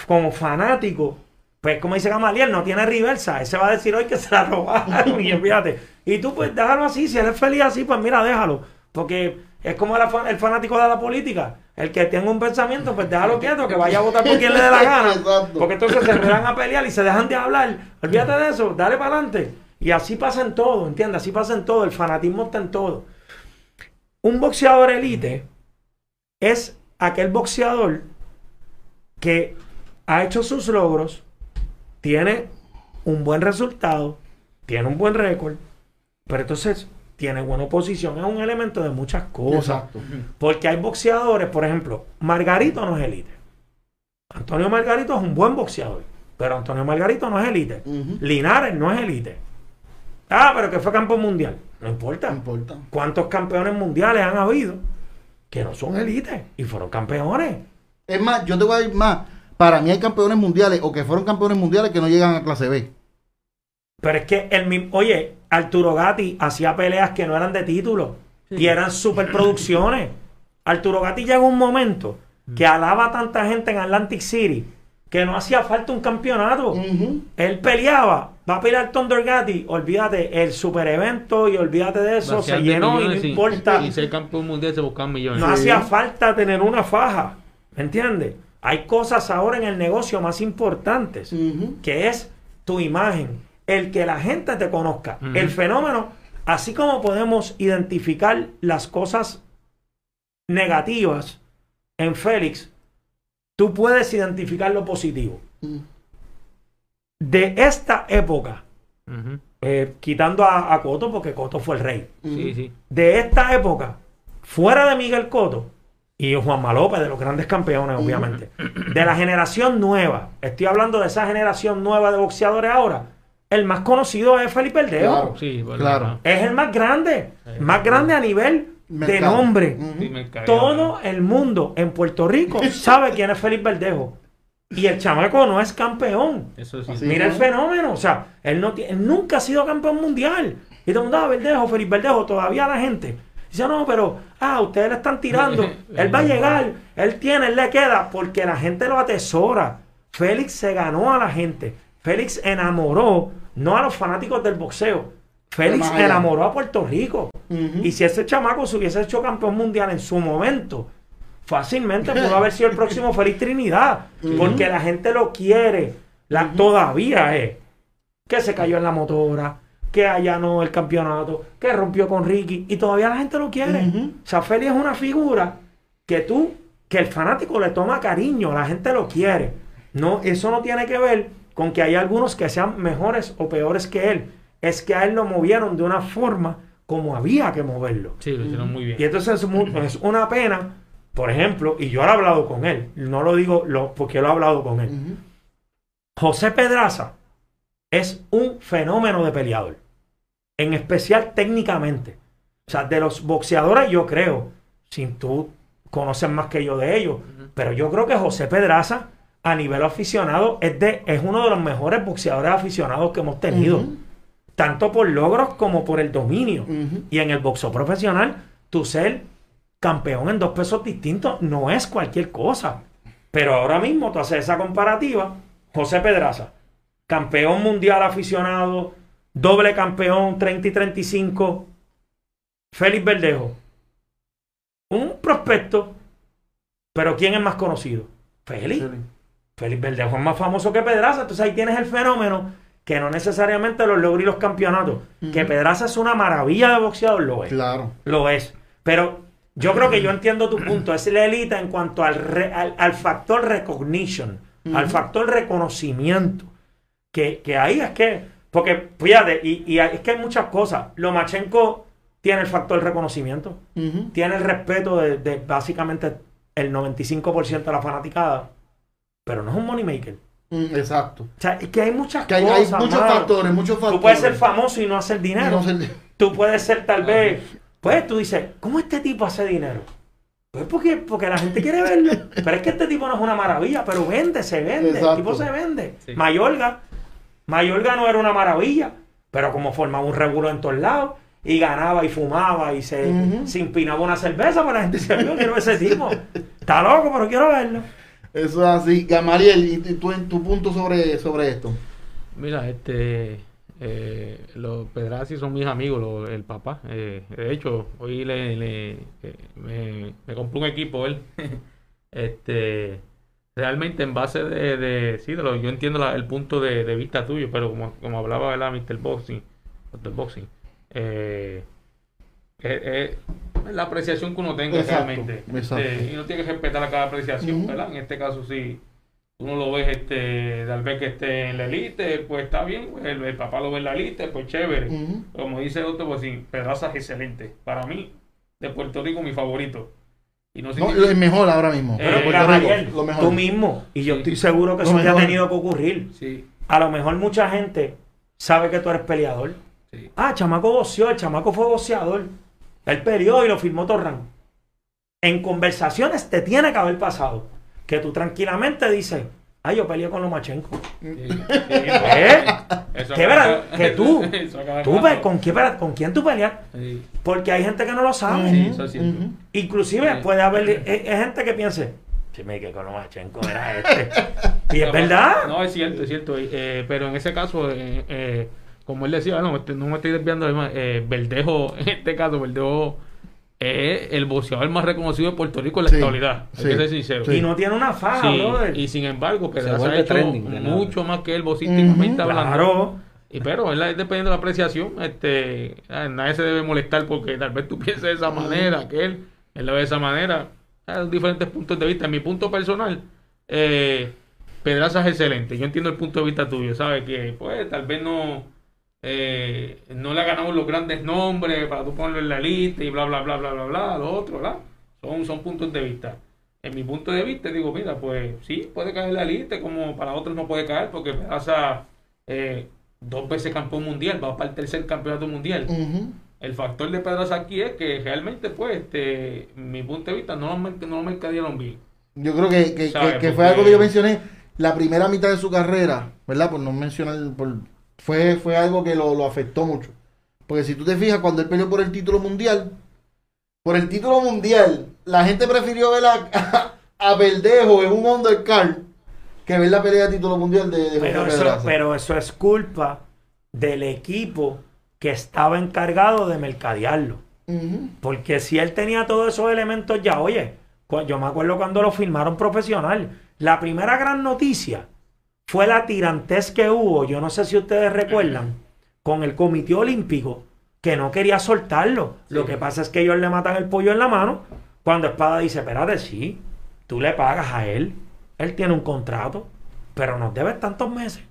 como fanático, pues como dice Gamaliel, no tiene reversa. Ese va a decir hoy que se la robaron y fíjate. Y tú pues déjalo así, si él es feliz así, pues mira, déjalo. Porque es como el fanático de la política. El que tenga un pensamiento, pues déjalo quieto, que vaya a votar por quien le dé la gana. Porque entonces se van a pelear y se dejan de hablar. Olvídate de eso, dale para adelante. Y así pasa en todo, ¿entiendes? Así pasa en todo. El fanatismo está en todo. Un boxeador elite es aquel boxeador que ha hecho sus logros, tiene un buen resultado, tiene un buen récord, pero entonces tiene buena oposición. Es un elemento de muchas cosas. Exacto. Porque hay boxeadores, por ejemplo, Margarito no es elite. Antonio Margarito es un buen boxeador, pero Antonio Margarito no es elite. Ujú. Linares no es elite. Ah, pero que fue campeón mundial. No importa. No importa. ¿Cuántos campeones mundiales han habido que no son elite y fueron campeones? Es más, yo te voy a ir más. Para mí hay campeones mundiales o que fueron campeones mundiales que no llegan a clase B. Pero es que el mismo, oye, Arturo Gatti hacía peleas que no eran de título y eran superproducciones. Arturo Gatti llegó un momento que alaba a tanta gente en Atlantic City que no hacía falta un campeonato. Él peleaba, va a pelear Thunder Gatti, olvídate el super evento y olvídate de eso, se llenó y no importa. Y ser campeón mundial se buscan millones. No Sí. hacía falta tener una faja, ¿me entiendes? Hay cosas ahora en el negocio más importantes, que es tu imagen, el que la gente te conozca. El fenómeno, así como podemos identificar las cosas negativas en Félix, tú puedes identificar lo positivo. De esta época, eh, quitando a, a Coto, porque Coto fue el rey, Sí, sí. de esta época, fuera de Miguel Coto y Juan López, de los grandes campeones, obviamente, de la generación nueva, estoy hablando de esa generación nueva de boxeadores ahora, el más conocido es Felipe Eldejo. Claro. Sí, verdad. Claro. Es el más grande, más grande a nivel de Mercado. nombre. Sí. Todo el mundo en Puerto Rico sabe quién es Felipe Verdejo. Y el chamaco no es campeón. Eso sí. Así. Mira el ¿no? fenómeno. O sea, él, no tiene- él nunca ha sido campeón mundial. Y todo el mundo, ah, Verdejo, Felipe Verdejo, todavía la gente. Dice, no, pero, ah, ustedes le están tirando. él va a llegar, él tiene, él le queda, porque la gente lo atesora. Félix se ganó a la gente. Félix enamoró, no a los fanáticos del boxeo. Félix enamoró a Puerto Rico. Y si ese chamaco se hubiese hecho campeón mundial en su momento, fácilmente pudo haber sido el próximo Félix Trinidad. Porque la gente lo quiere. La, Todavía es. Que se cayó en la motora, que allanó el campeonato, que rompió con Ricky. Y todavía la gente lo quiere. Ujú. O sea, Félix es una figura que tú, que el fanático le toma cariño, la gente lo quiere. No, eso no tiene que ver con que hay algunos que sean mejores o peores que él. Es que a él lo movieron de una forma como había que moverlo. Sí, lo hicieron muy bien. Y entonces es, una pena, por ejemplo, y yo lo he hablado con él, no lo digo lo, porque lo he hablado con él. José Pedraza es un fenómeno de peleador, en especial técnicamente. O sea, de los boxeadores yo creo, sin tú conoces más que yo de ellos, pero yo creo que José Pedraza a nivel aficionado es, de, es uno de los mejores boxeadores aficionados que hemos tenido, tanto por logros como por el dominio. Y en el boxeo profesional, tú ser campeón en dos pesos distintos no es cualquier cosa. Pero ahora mismo tú haces esa comparativa, José Pedraza, campeón mundial aficionado, doble campeón 30 y 35, Félix Verdejo, un prospecto, pero ¿quién es más conocido? Félix. Félix Verdejo es más famoso que Pedraza, entonces ahí tienes el fenómeno que no necesariamente los logros y los campeonatos, que Pedraza es una maravilla de boxeador, lo es. Claro. Lo es. Pero yo creo que yo entiendo tu punto. Es la élite en cuanto al, re- al, al factor recognition, al factor reconocimiento. Que, que ahí es que. Porque, fíjate, y, y es que hay muchas cosas. Lomachenko tiene el factor reconocimiento, tiene el respeto de, de básicamente el 95% de la fanaticada, pero no es un moneymaker. Mm, Exacto. O sea, es que hay muchas Que hay, hay cosas. muchos mano. factores, muchos factores. Tú puedes ser famoso y no hacer dinero. No Tú puedes ser tal vez, pues tú dices, ¿cómo este tipo hace dinero? Pues porque, porque la gente quiere verlo. Pero es que este tipo no es una maravilla, pero vende, se vende. Exacto. El tipo se vende. Sí. Mayorga. Mayorga no era una maravilla, pero como formaba un regulo en todos lados y ganaba y fumaba y se, se empinaba una cerveza, pues la gente dice, yo quiero ese tipo. Está loco, pero quiero verlo. Eso es así. Gamaliel, ¿y y tú en tu punto sobre, sobre esto? Mira, este, eh, los Pedrazzi son mis amigos, lo- el papá. eh, de hecho, hoy le, le- eh, me, me compró un equipo él. este, realmente en base de, de sí, de lo, yo entiendo la- el punto de, de vista tuyo, pero como, como hablaba, ¿verdad? Mr. Boxing, Mr. Boxing, eh, es, es la apreciación que uno tenga Exacto, realmente. exacto. Este, y uno tiene que respetar a cada apreciación. ¿verdad? En este caso sí uno lo ves este tal vez que esté en la elite pues está bien pues, el, el papá lo ve en la elite pues chévere como dice otro pues sí Pedraza es excelente para mí de Puerto Rico mi favorito y no No, significa- lo es mejor ahora mismo. Eh, Pero lo mejor. tú mismo, y yo Sí. estoy seguro que Lo eso te ha mejor. tenido que ocurrir. sí A lo mejor mucha gente sabe que tú eres peleador. sí Ah, chamaco boxeó, el chamaco fue boxeador. Él peleó y lo firmó Torran. En conversaciones te tiene que haber pasado que tú tranquilamente dices, ah, yo peleé con Lomachenko. sí, sí, ¿Eh? eso ¿Qué acaba- verdad? Que tú, eso tú ¿con, quién, pe- ¿con quién tú peleas? Sí, Porque hay gente que no lo sabe. Sí, eso es cierto. Ujú. Inclusive Sí. puede haber eh, eh, gente que piense, sí, me que con Lomachenko era este. y es verdad. No, es cierto, es cierto. eh, pero en ese caso, eh, eh, como él decía, no, no me estoy desviando. Eh, Verdejo, en este caso, Verdejo es el boxeador más reconocido de Puerto Rico en la Sí, actualidad. Hay sí, que ser sincero. sí. Y no tiene una faja, Sí, brother. y sin embargo, Pedraza ha vuelve hecho trending de nada. mucho más que él boxísticamente hablando. Claro. Y pero ¿verdad? es dependiendo de la apreciación, este, ah, nadie se debe molestar porque tal vez tú pienses de esa manera, que él, él lo ve de esa manera. Hay diferentes puntos de vista. En mi punto personal, eh, Pedraza es excelente. Yo entiendo el punto de vista tuyo, ¿sabes? Que pues tal vez no, eh, no le ha ganado los grandes nombres para tú ponerlo en la lista y bla, bla, bla, bla, bla, bla, lo otro, ¿verdad? Son, son puntos de vista. En mi punto de vista, digo, mira, pues sí, puede caer en la lista, como para otros no puede caer, porque Pedraza, eh, dos veces campeón mundial, va para el tercer campeonato mundial. El factor de Pedraza aquí es que realmente, pues, este, mi punto de vista, no lo, no mercadearon bien. Yo creo que, que, que- que fue algo que yo mencioné. La primera mitad de su carrera, ¿verdad? Por no mencionar, por- fue, fue algo que lo, lo afectó mucho. Porque si tú te fijas, cuando él peleó por el título mundial, por el título mundial, la gente prefirió ver a, a Verdejo en un undercard que ver la pelea de título mundial de, de Pero eso, pero eso es culpa del equipo que estaba encargado de mercadearlo. Porque si él tenía todos esos elementos ya, oye, yo me acuerdo cuando lo firmaron profesional. La primera gran noticia fue la tirantez que hubo, yo no sé si ustedes recuerdan, con el Comité Olímpico, que no quería soltarlo. Lo que pasa es que ellos le matan el pollo en la mano cuando Espada dice, espérate, sí, tú le pagas a él, él tiene un contrato, pero nos debes tantos meses.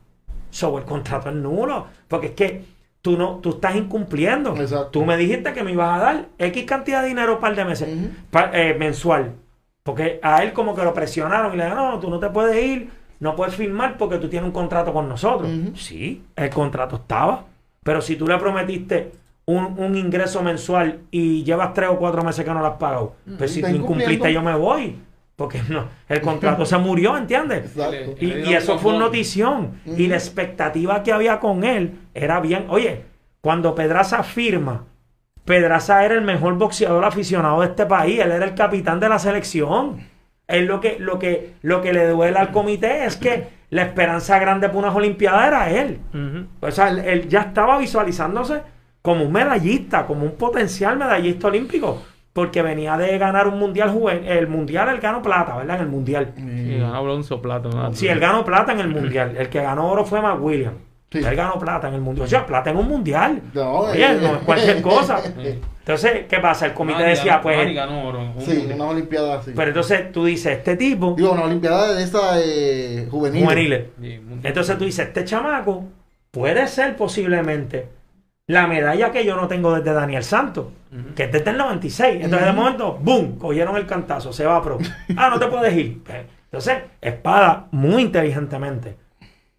Sobre el contrato es nulo, porque es que tú no, tú estás incumpliendo. Exacto. Tú me dijiste que me ibas a dar X cantidad de dinero par de meses, eh, mensual. Porque a él como que lo presionaron y le dijeron, no, tú no te puedes ir, no puedes firmar porque tú tienes un contrato con nosotros. Sí, el contrato estaba. Pero si tú le prometiste un, un ingreso mensual y llevas tres o cuatro meses que no lo has pagado, pues si tú incumpliste yo me voy. Porque no, el contrato se murió, ¿entiendes? Exacto. Y, y eso fue una notición. Y la expectativa que había con él era bien. Oye, cuando Pedraza firma, Pedraza era el mejor boxeador aficionado de este país. Él era el capitán de la selección. Él lo que, lo que, lo que le duele al comité es que la esperanza grande para unas Olimpiadas era él. O sea, él, él ya estaba visualizándose como un medallista, como un potencial medallista olímpico. Porque venía de ganar un mundial juvenil. El mundial él ganó plata, ¿verdad? En el mundial. Sí, ganó bronce o plata. ¿no? Sí, él ganó plata en el mundial. El que ganó oro fue McWilliam. Sí. Él ganó plata en el mundial. O sea, plata en un mundial. No, Oye, eh, no es cualquier cosa. Entonces, ¿qué pasa? El comité decía, pues. Oro en un Sí, mundial. una olimpiada así. Pero entonces tú dices, este tipo, Digo, una olimpiada de esa eh, juvenil. juveniles. Sí, mundial. Entonces tú dices, este chamaco puede ser posiblemente la medalla que yo no tengo desde Daniel Santos, que es desde el 96. Entonces de momento, ¡boom! Cogieron el cantazo, se va pro. Ah, no te puedes ir. Entonces, Espada, muy inteligentemente,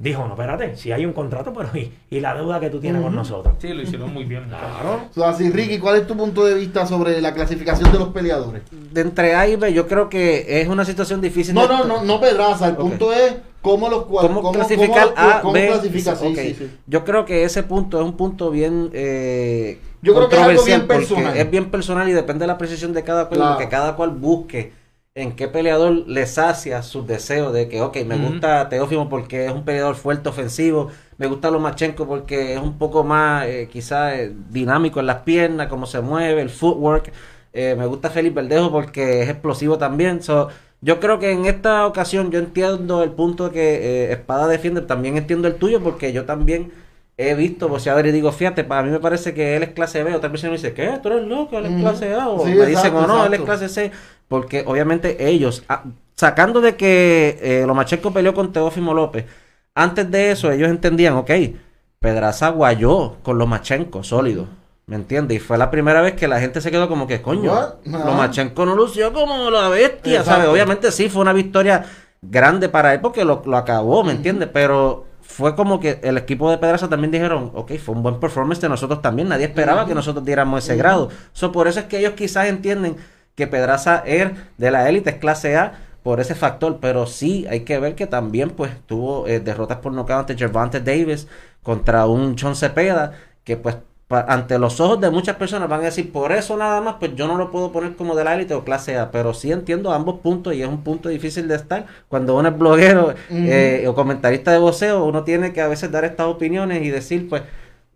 dijo, no, espérate, si hay un contrato, pero ¿y, y la deuda que tú tienes con nosotros? Sí, lo hicieron muy bien. Claro. Así, Ricky, ¿cuál es tu punto de vista sobre la clasificación de los peleadores? De entre A y B, yo creo que es una situación difícil. No, de- no, no, no Pedraza. El punto es cómo los cual- ¿Cómo, clasificar cómo- A, cómo B? clasifica, sí, sí, sí. Yo creo que ese punto es un punto bien eh, Yo creo que es algo bien personal. Es bien personal y depende de la precisión de cada cual, Claro. lo que cada cual busque, en qué peleador le sacia sus deseos de que, ok, me gusta Teófimo porque es un peleador fuerte, ofensivo, me gusta Lomachenko porque es un poco más, eh, quizás, eh, dinámico en las piernas, cómo se mueve, el footwork. Eh, me gusta Félix Verdejo porque es explosivo también. So, yo creo que en esta ocasión yo entiendo el punto que eh, Espada defiende, también entiendo el tuyo porque yo también he visto boxeadores y digo, fíjate, para mí me parece que él es clase B, otra persona me dice, ¿qué? ¿Tú eres loco? Él es clase A, o Sí, me dicen, o no, él es clase C, porque obviamente ellos, ah, sacando de que eh, Lomachenko peleó con Teófimo López, antes de eso ellos entendían, ok, Pedraza guayó con Lomachenko, sólido. ¿Me entiendes? Y fue la primera vez que la gente se quedó como que, coño? Ajá. Lomachenko no lució como la bestia, Exacto. ¿sabes? Obviamente sí, fue una victoria grande para él porque lo, lo acabó, ¿me entiendes? Pero fue como que el equipo de Pedraza también dijeron, ok, fue un buen performance de nosotros también, nadie esperaba que nosotros diéramos ese grado. So, por eso es que ellos quizás entienden que Pedraza es de la élite, es clase A, por ese factor, pero sí hay que ver que también pues tuvo eh, derrotas por nocaut ante Gervonta Davis contra un John Cepeda, que pues ante los ojos de muchas personas van a decir, por eso nada más, pues yo no lo puedo poner como de la élite o clase A, pero sí entiendo ambos puntos y es un punto difícil de estar. Cuando uno es bloguero eh, o comentarista de voceo, uno tiene que a veces dar estas opiniones y decir, pues,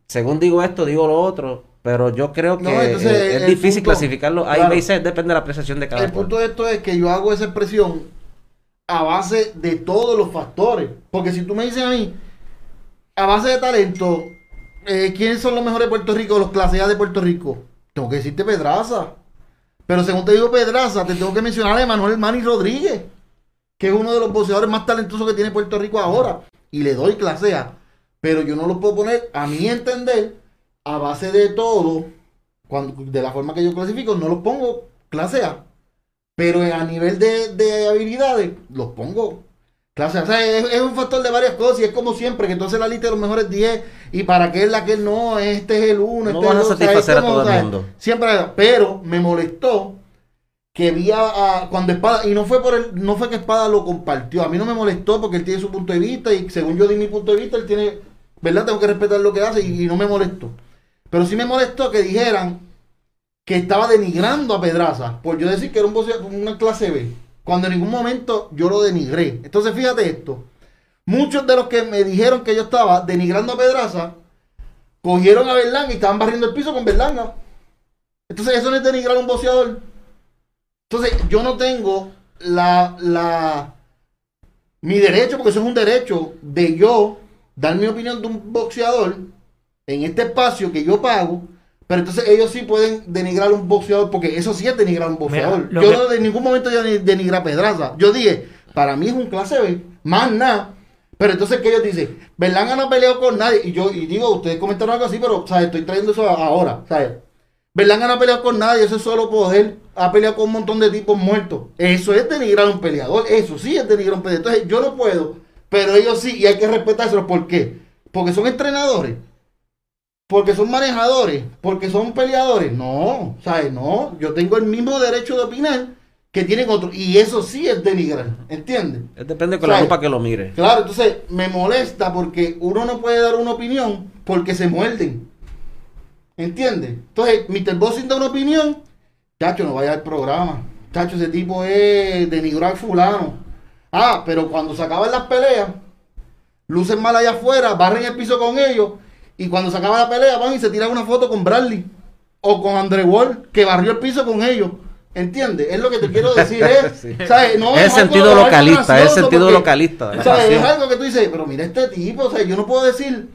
según digo esto, digo lo otro, pero yo creo que No, entonces, eh, es el difícil punto- clasificarlo A y claro. B y C, depende de la apreciación de cada El cual. punto de esto es que yo hago esa expresión a base de todos los factores. Porque si tú me dices a mí, a base de talento, eh, ¿quiénes son los mejores de Puerto Rico, los clase A de Puerto Rico? Tengo que decirte Pedraza. Pero según te digo Pedraza, te tengo que mencionar a Emanuel Manny Rodríguez, que es uno de los boxeadores más talentosos que tiene Puerto Rico ahora. Y le doy clase A. Pero yo no lo puedo poner, a mi entender, a base de todo, cuando, de la forma que yo clasifico, no los pongo clase A. Pero a nivel de, de habilidades, los pongo clase A. O sea, es, es un factor de varias cosas y es como siempre, que entonces la lista de los mejores 10 y para qué es la que no, este es el 1, No este van a es el 2. o sea, es satisfacer a todo el o sea, mundo. Siempre, pero me molestó que vi a, a- cuando Espada, y no fue por el, no fue que Espada lo compartió, a mí no me molestó porque él tiene su punto de vista y según yo di mi punto de vista, él tiene, ¿verdad? Tengo que respetar lo que hace y, y no me molestó. Pero sí me molestó que dijeran que estaba denigrando a Pedraza por yo decir que era un boxeador- una clase B, cuando en ningún momento yo lo denigré. Entonces fíjate esto, muchos de los que me dijeron que yo estaba denigrando a Pedraza, cogieron a Berlanga y estaban barriendo el piso con Berlanga. Entonces eso no es denigrar a un boxeador. Entonces yo no tengo la, la, mi derecho, porque eso es un derecho de yo dar mi opinión de un boxeador en este espacio que yo pago. Pero entonces ellos sí pueden denigrar a un boxeador, porque eso sí es denigrar a un boxeador. yo que- no en ningún momento yo ni- denigré a Pedraza. Yo dije, para mí es un clase B, más nada. Pero entonces que ellos dicen, Berlanga no ha peleado con nadie. Y yo y digo, ustedes comentaron algo así, pero ¿sabes? estoy trayendo eso ahora. ¿sabes? Berlanga no ha peleado con nadie, eso es solo poder. Ha peleado con un montón de tipos muertos. Eso es denigrar a un peleador. Eso sí es denigrar a un peleador. Entonces yo no puedo, pero ellos sí, y hay que respetárselo. ¿Por qué? Porque son entrenadores. Porque son manejadores. Porque son peleadores. No, ¿sabes? No. Yo tengo el mismo derecho de opinar que tienen otros. Y eso sí es denigrar. ¿Entiendes? Depende con la lupa que lo mire. Claro, entonces me molesta porque uno no puede dar una opinión porque se muerden. ¿Entiendes? Entonces, Mr. Bossing da una opinión, chacho, no vaya al programa. Chacho, ese tipo es denigrar fulano. Ah, pero cuando se acaban las peleas, lucen mal allá afuera, barren el piso con ellos, y cuando se acaba la pelea van y se tiran una foto con Bradley o con Andre Wall, que barrió el piso con ellos. ¿Entiendes? Es lo que te quiero decir. Es, Sí. ¿sabes? No, Es sentido localista, es sentido porque- localista de la ¿sabes? Es algo que tú dices, pero mira este tipo, o sea, yo no puedo decir,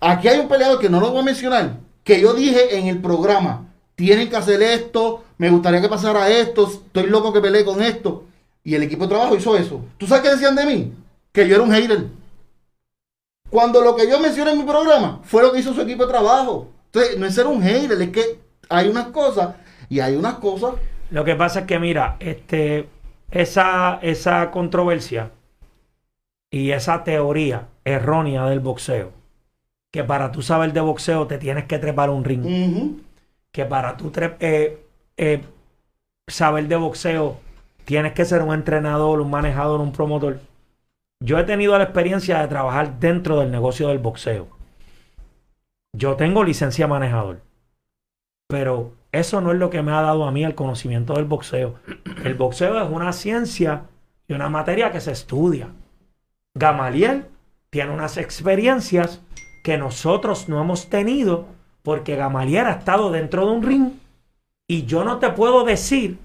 aquí hay un peleador que no lo voy a mencionar, que yo dije en el programa, tienen que hacer esto, me gustaría que pasara esto, estoy loco que peleé con esto, y el equipo de trabajo hizo eso. ¿Tú sabes qué decían de mí? Que yo era un hater. Cuando lo que yo mencioné en mi programa fue lo que hizo su equipo de trabajo. Entonces, no es ser un hater, es que hay unas cosas y hay unas cosas. Lo que pasa es que, mira, este, esa, esa controversia y esa teoría errónea del boxeo, que para tú saber de boxeo te tienes que trepar un ring, que para tú eh, eh, saber de boxeo tienes que ser un entrenador, un manejador, un promotor. Yo he tenido la experiencia de trabajar dentro del negocio del boxeo. Yo tengo licencia manejador. Pero eso no es lo que me ha dado a mí el conocimiento del boxeo. El boxeo es una ciencia y una materia que se estudia. Gamaliel tiene unas experiencias que nosotros no hemos tenido porque Gamaliel ha estado dentro de un ring y yo no te puedo decir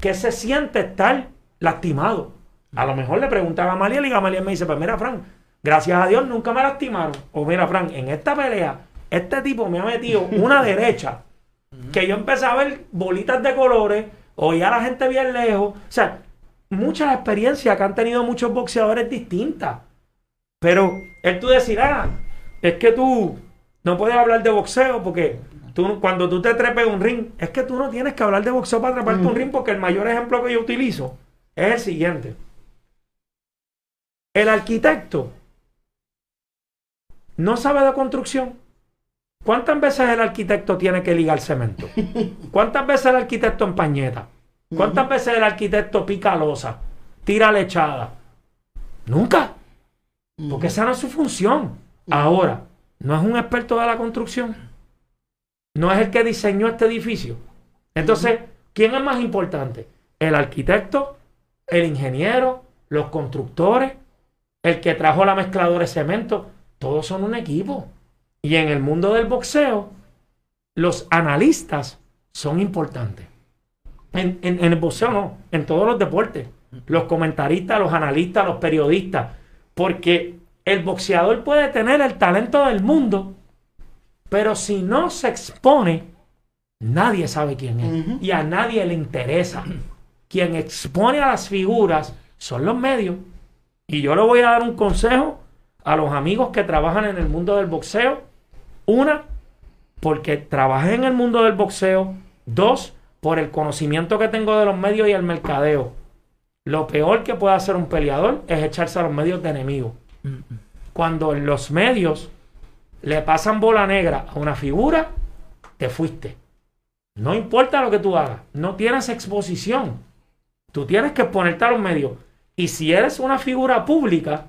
que se siente estar lastimado. A lo mejor le pregunta a Gamaliel y Gamaliel me dice, pues mira, Frank, gracias a Dios nunca me lastimaron. O mira, Frank, en esta pelea, este tipo me ha metido una derecha que yo empecé a ver bolitas de colores, oía a la gente bien lejos. O sea, muchas experiencias que han tenido muchos boxeadores distintas. Pero el tú decir, ah, es que tú no puedes hablar de boxeo porque tú, cuando tú te trepes un ring, es que tú no tienes que hablar de boxeo para treparte un ring porque el mayor ejemplo que yo utilizo es el siguiente. El arquitecto no sabe de construcción. ¿Cuántas veces el arquitecto tiene que ligar cemento? ¿Cuántas veces el arquitecto empañeta? ¿Cuántas veces el arquitecto pica losa? Tira lechada. Nunca. Porque esa no es su función. Ahora, no es un experto de la construcción. No es el que diseñó este edificio. Entonces, ¿quién es más importante? ¿El arquitecto? ¿El ingeniero? ¿Los constructores? ¿El que trajo la mezcladora de cemento? Todos son un equipo. Y en el mundo del boxeo, los analistas son importantes. En, en- en el boxeo no, en todos los deportes. Los comentaristas, los analistas, los periodistas. Porque el boxeador puede tener el talento del mundo, pero si no se expone, nadie sabe quién es. Y a nadie le interesa. Quien expone a las figuras son los medios. Y yo le voy a dar un consejo a los amigos que trabajan en el mundo del boxeo. Una, porque trabajé en el mundo del boxeo. Dos, por el conocimiento que tengo de los medios y el mercadeo. Lo peor que puede hacer un peleador es echarse a los medios de enemigos. Cuando en los medios le pasan bola negra a una figura, te fuiste. No importa lo que tú hagas, no tienes exposición. Tú tienes que ponerte a los medios. Y si eres una figura pública,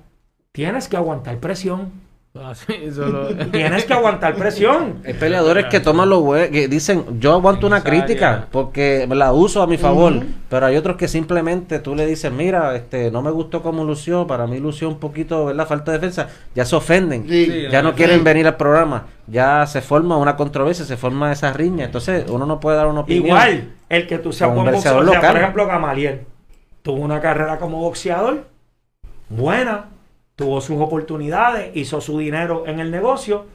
tienes que aguantar presión. Ah, sí, eso lo- Tienes que aguantar presión. Hay peleadores que toman los hue- que dicen, yo aguanto una crítica porque la uso a mi favor, pero hay otros que simplemente tú le dices, mira, este, no me gustó cómo lució, para mí lució un poquito, ¿verdad? Falta de defensa, ya se ofenden, Sí. Ya no sí. quieren venir al programa, ya se forma una controversia, se forma esa riña, entonces uno no puede dar una opinión. Igual, el que tú seas buen boxeador, o sea, por ejemplo, Gamaliel tuvo una carrera como boxeador buena, tuvo sus oportunidades, hizo su dinero en el negocio,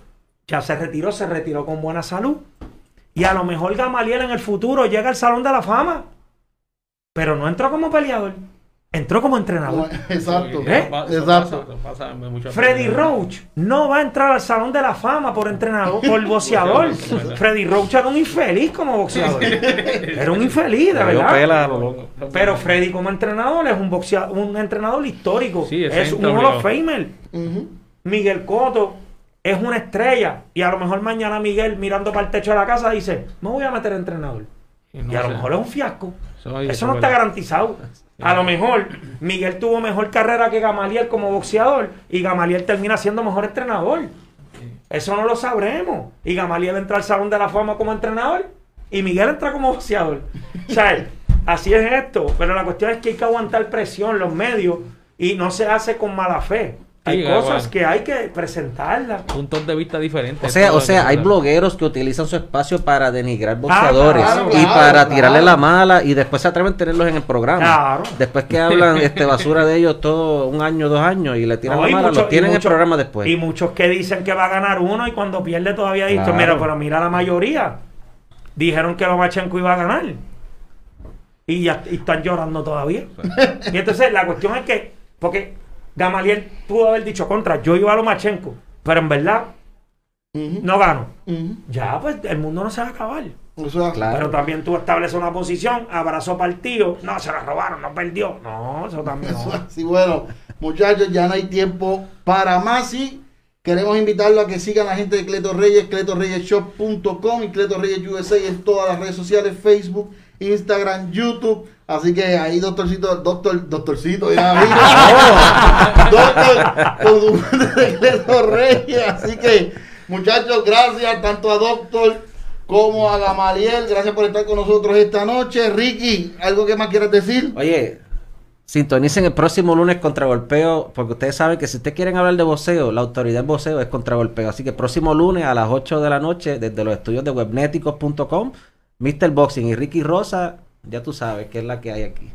ya se retiró, se retiró con buena salud. Y a lo mejor Gamaliel en el futuro llega al Salón de la Fama, pero no entró como peleador, entró como entrenador. Exacto. ¿Eh? Exacto. pasa- pasa Freddy. Roach no va a entrar al Salón de la Fama por entrenador, por boxeador. Freddy Roach era un infeliz como boxeador. Era un infeliz, de verdad. pela a lo loco. Pero Freddy como entrenador es un boxeador, un entrenador histórico. Sí, es un Hall of. Famer. Miguel Coto es una estrella. Y a lo mejor mañana Miguel mirando para el techo de la casa dice, me voy a meter a entrenador. Y no y a lo mejor es un fiasco. Eso, no es está garantizado. A lo mejor Miguel tuvo mejor carrera que Gamaliel como boxeador y Gamaliel termina siendo mejor entrenador. Eso no lo sabremos. Y Gamaliel entra al Salón de la Fama como entrenador y Miguel entra como boxeador. O sea, así es esto. Pero la cuestión es que hay que aguantar presión, los medios, y no se hace con mala fe. Hay cosas bueno. que hay que presentarlas. Puntos de vista diferentes. O sea, o sea, hay blogueros que utilizan su espacio para denigrar boxeadores claro, y claro, para claro. tirarle la mala y después se atreven a tenerlos en el programa. Claro. Después que hablan este basura de ellos todo un año, dos años y le tiran No, la mala, muchos- los tienen y en el muchos- programa después. Y muchos que dicen que va a ganar uno y cuando pierde todavía dicen, Claro. mira, pero mira la mayoría. Dijeron que Lomachenko iba a ganar. Y ya y están llorando todavía. y entonces la cuestión es que, porque Gamaliel pudo haber dicho contra, yo iba a Lomachenko, pero en verdad no gano. Ya, pues el mundo no se va a acabar. O sea, Claro. Pero también tú estableces una posición, abrazó partido, no, se la robaron, no perdió. No, eso también no. Así, bueno, muchachos, ya no hay tiempo para más y queremos invitarlo a que sigan a la gente de Cleto Reyes, cletoreyesshop.com y Cleto Reyes USA en todas las redes sociales, Facebook, Instagram, YouTube. Así que ahí, doctorcito, doctor, doctorcito, ya mira, doctor, con Reyes. Así que, muchachos, gracias tanto a doctor como a Gamaliel. Gracias por estar con nosotros esta noche. Ricky, ¿algo que más quieras decir? Oye, sintonicen el próximo lunes contra golpeo, porque ustedes saben que si ustedes quieren hablar de boxeo, la autoridad del boxeo es contra golpeo. Así que el próximo lunes a las 8 de la noche, desde los estudios de webnéticos.com, Mr. Boxing y Ricky Rosa, ya tú sabes que es la que hay aquí.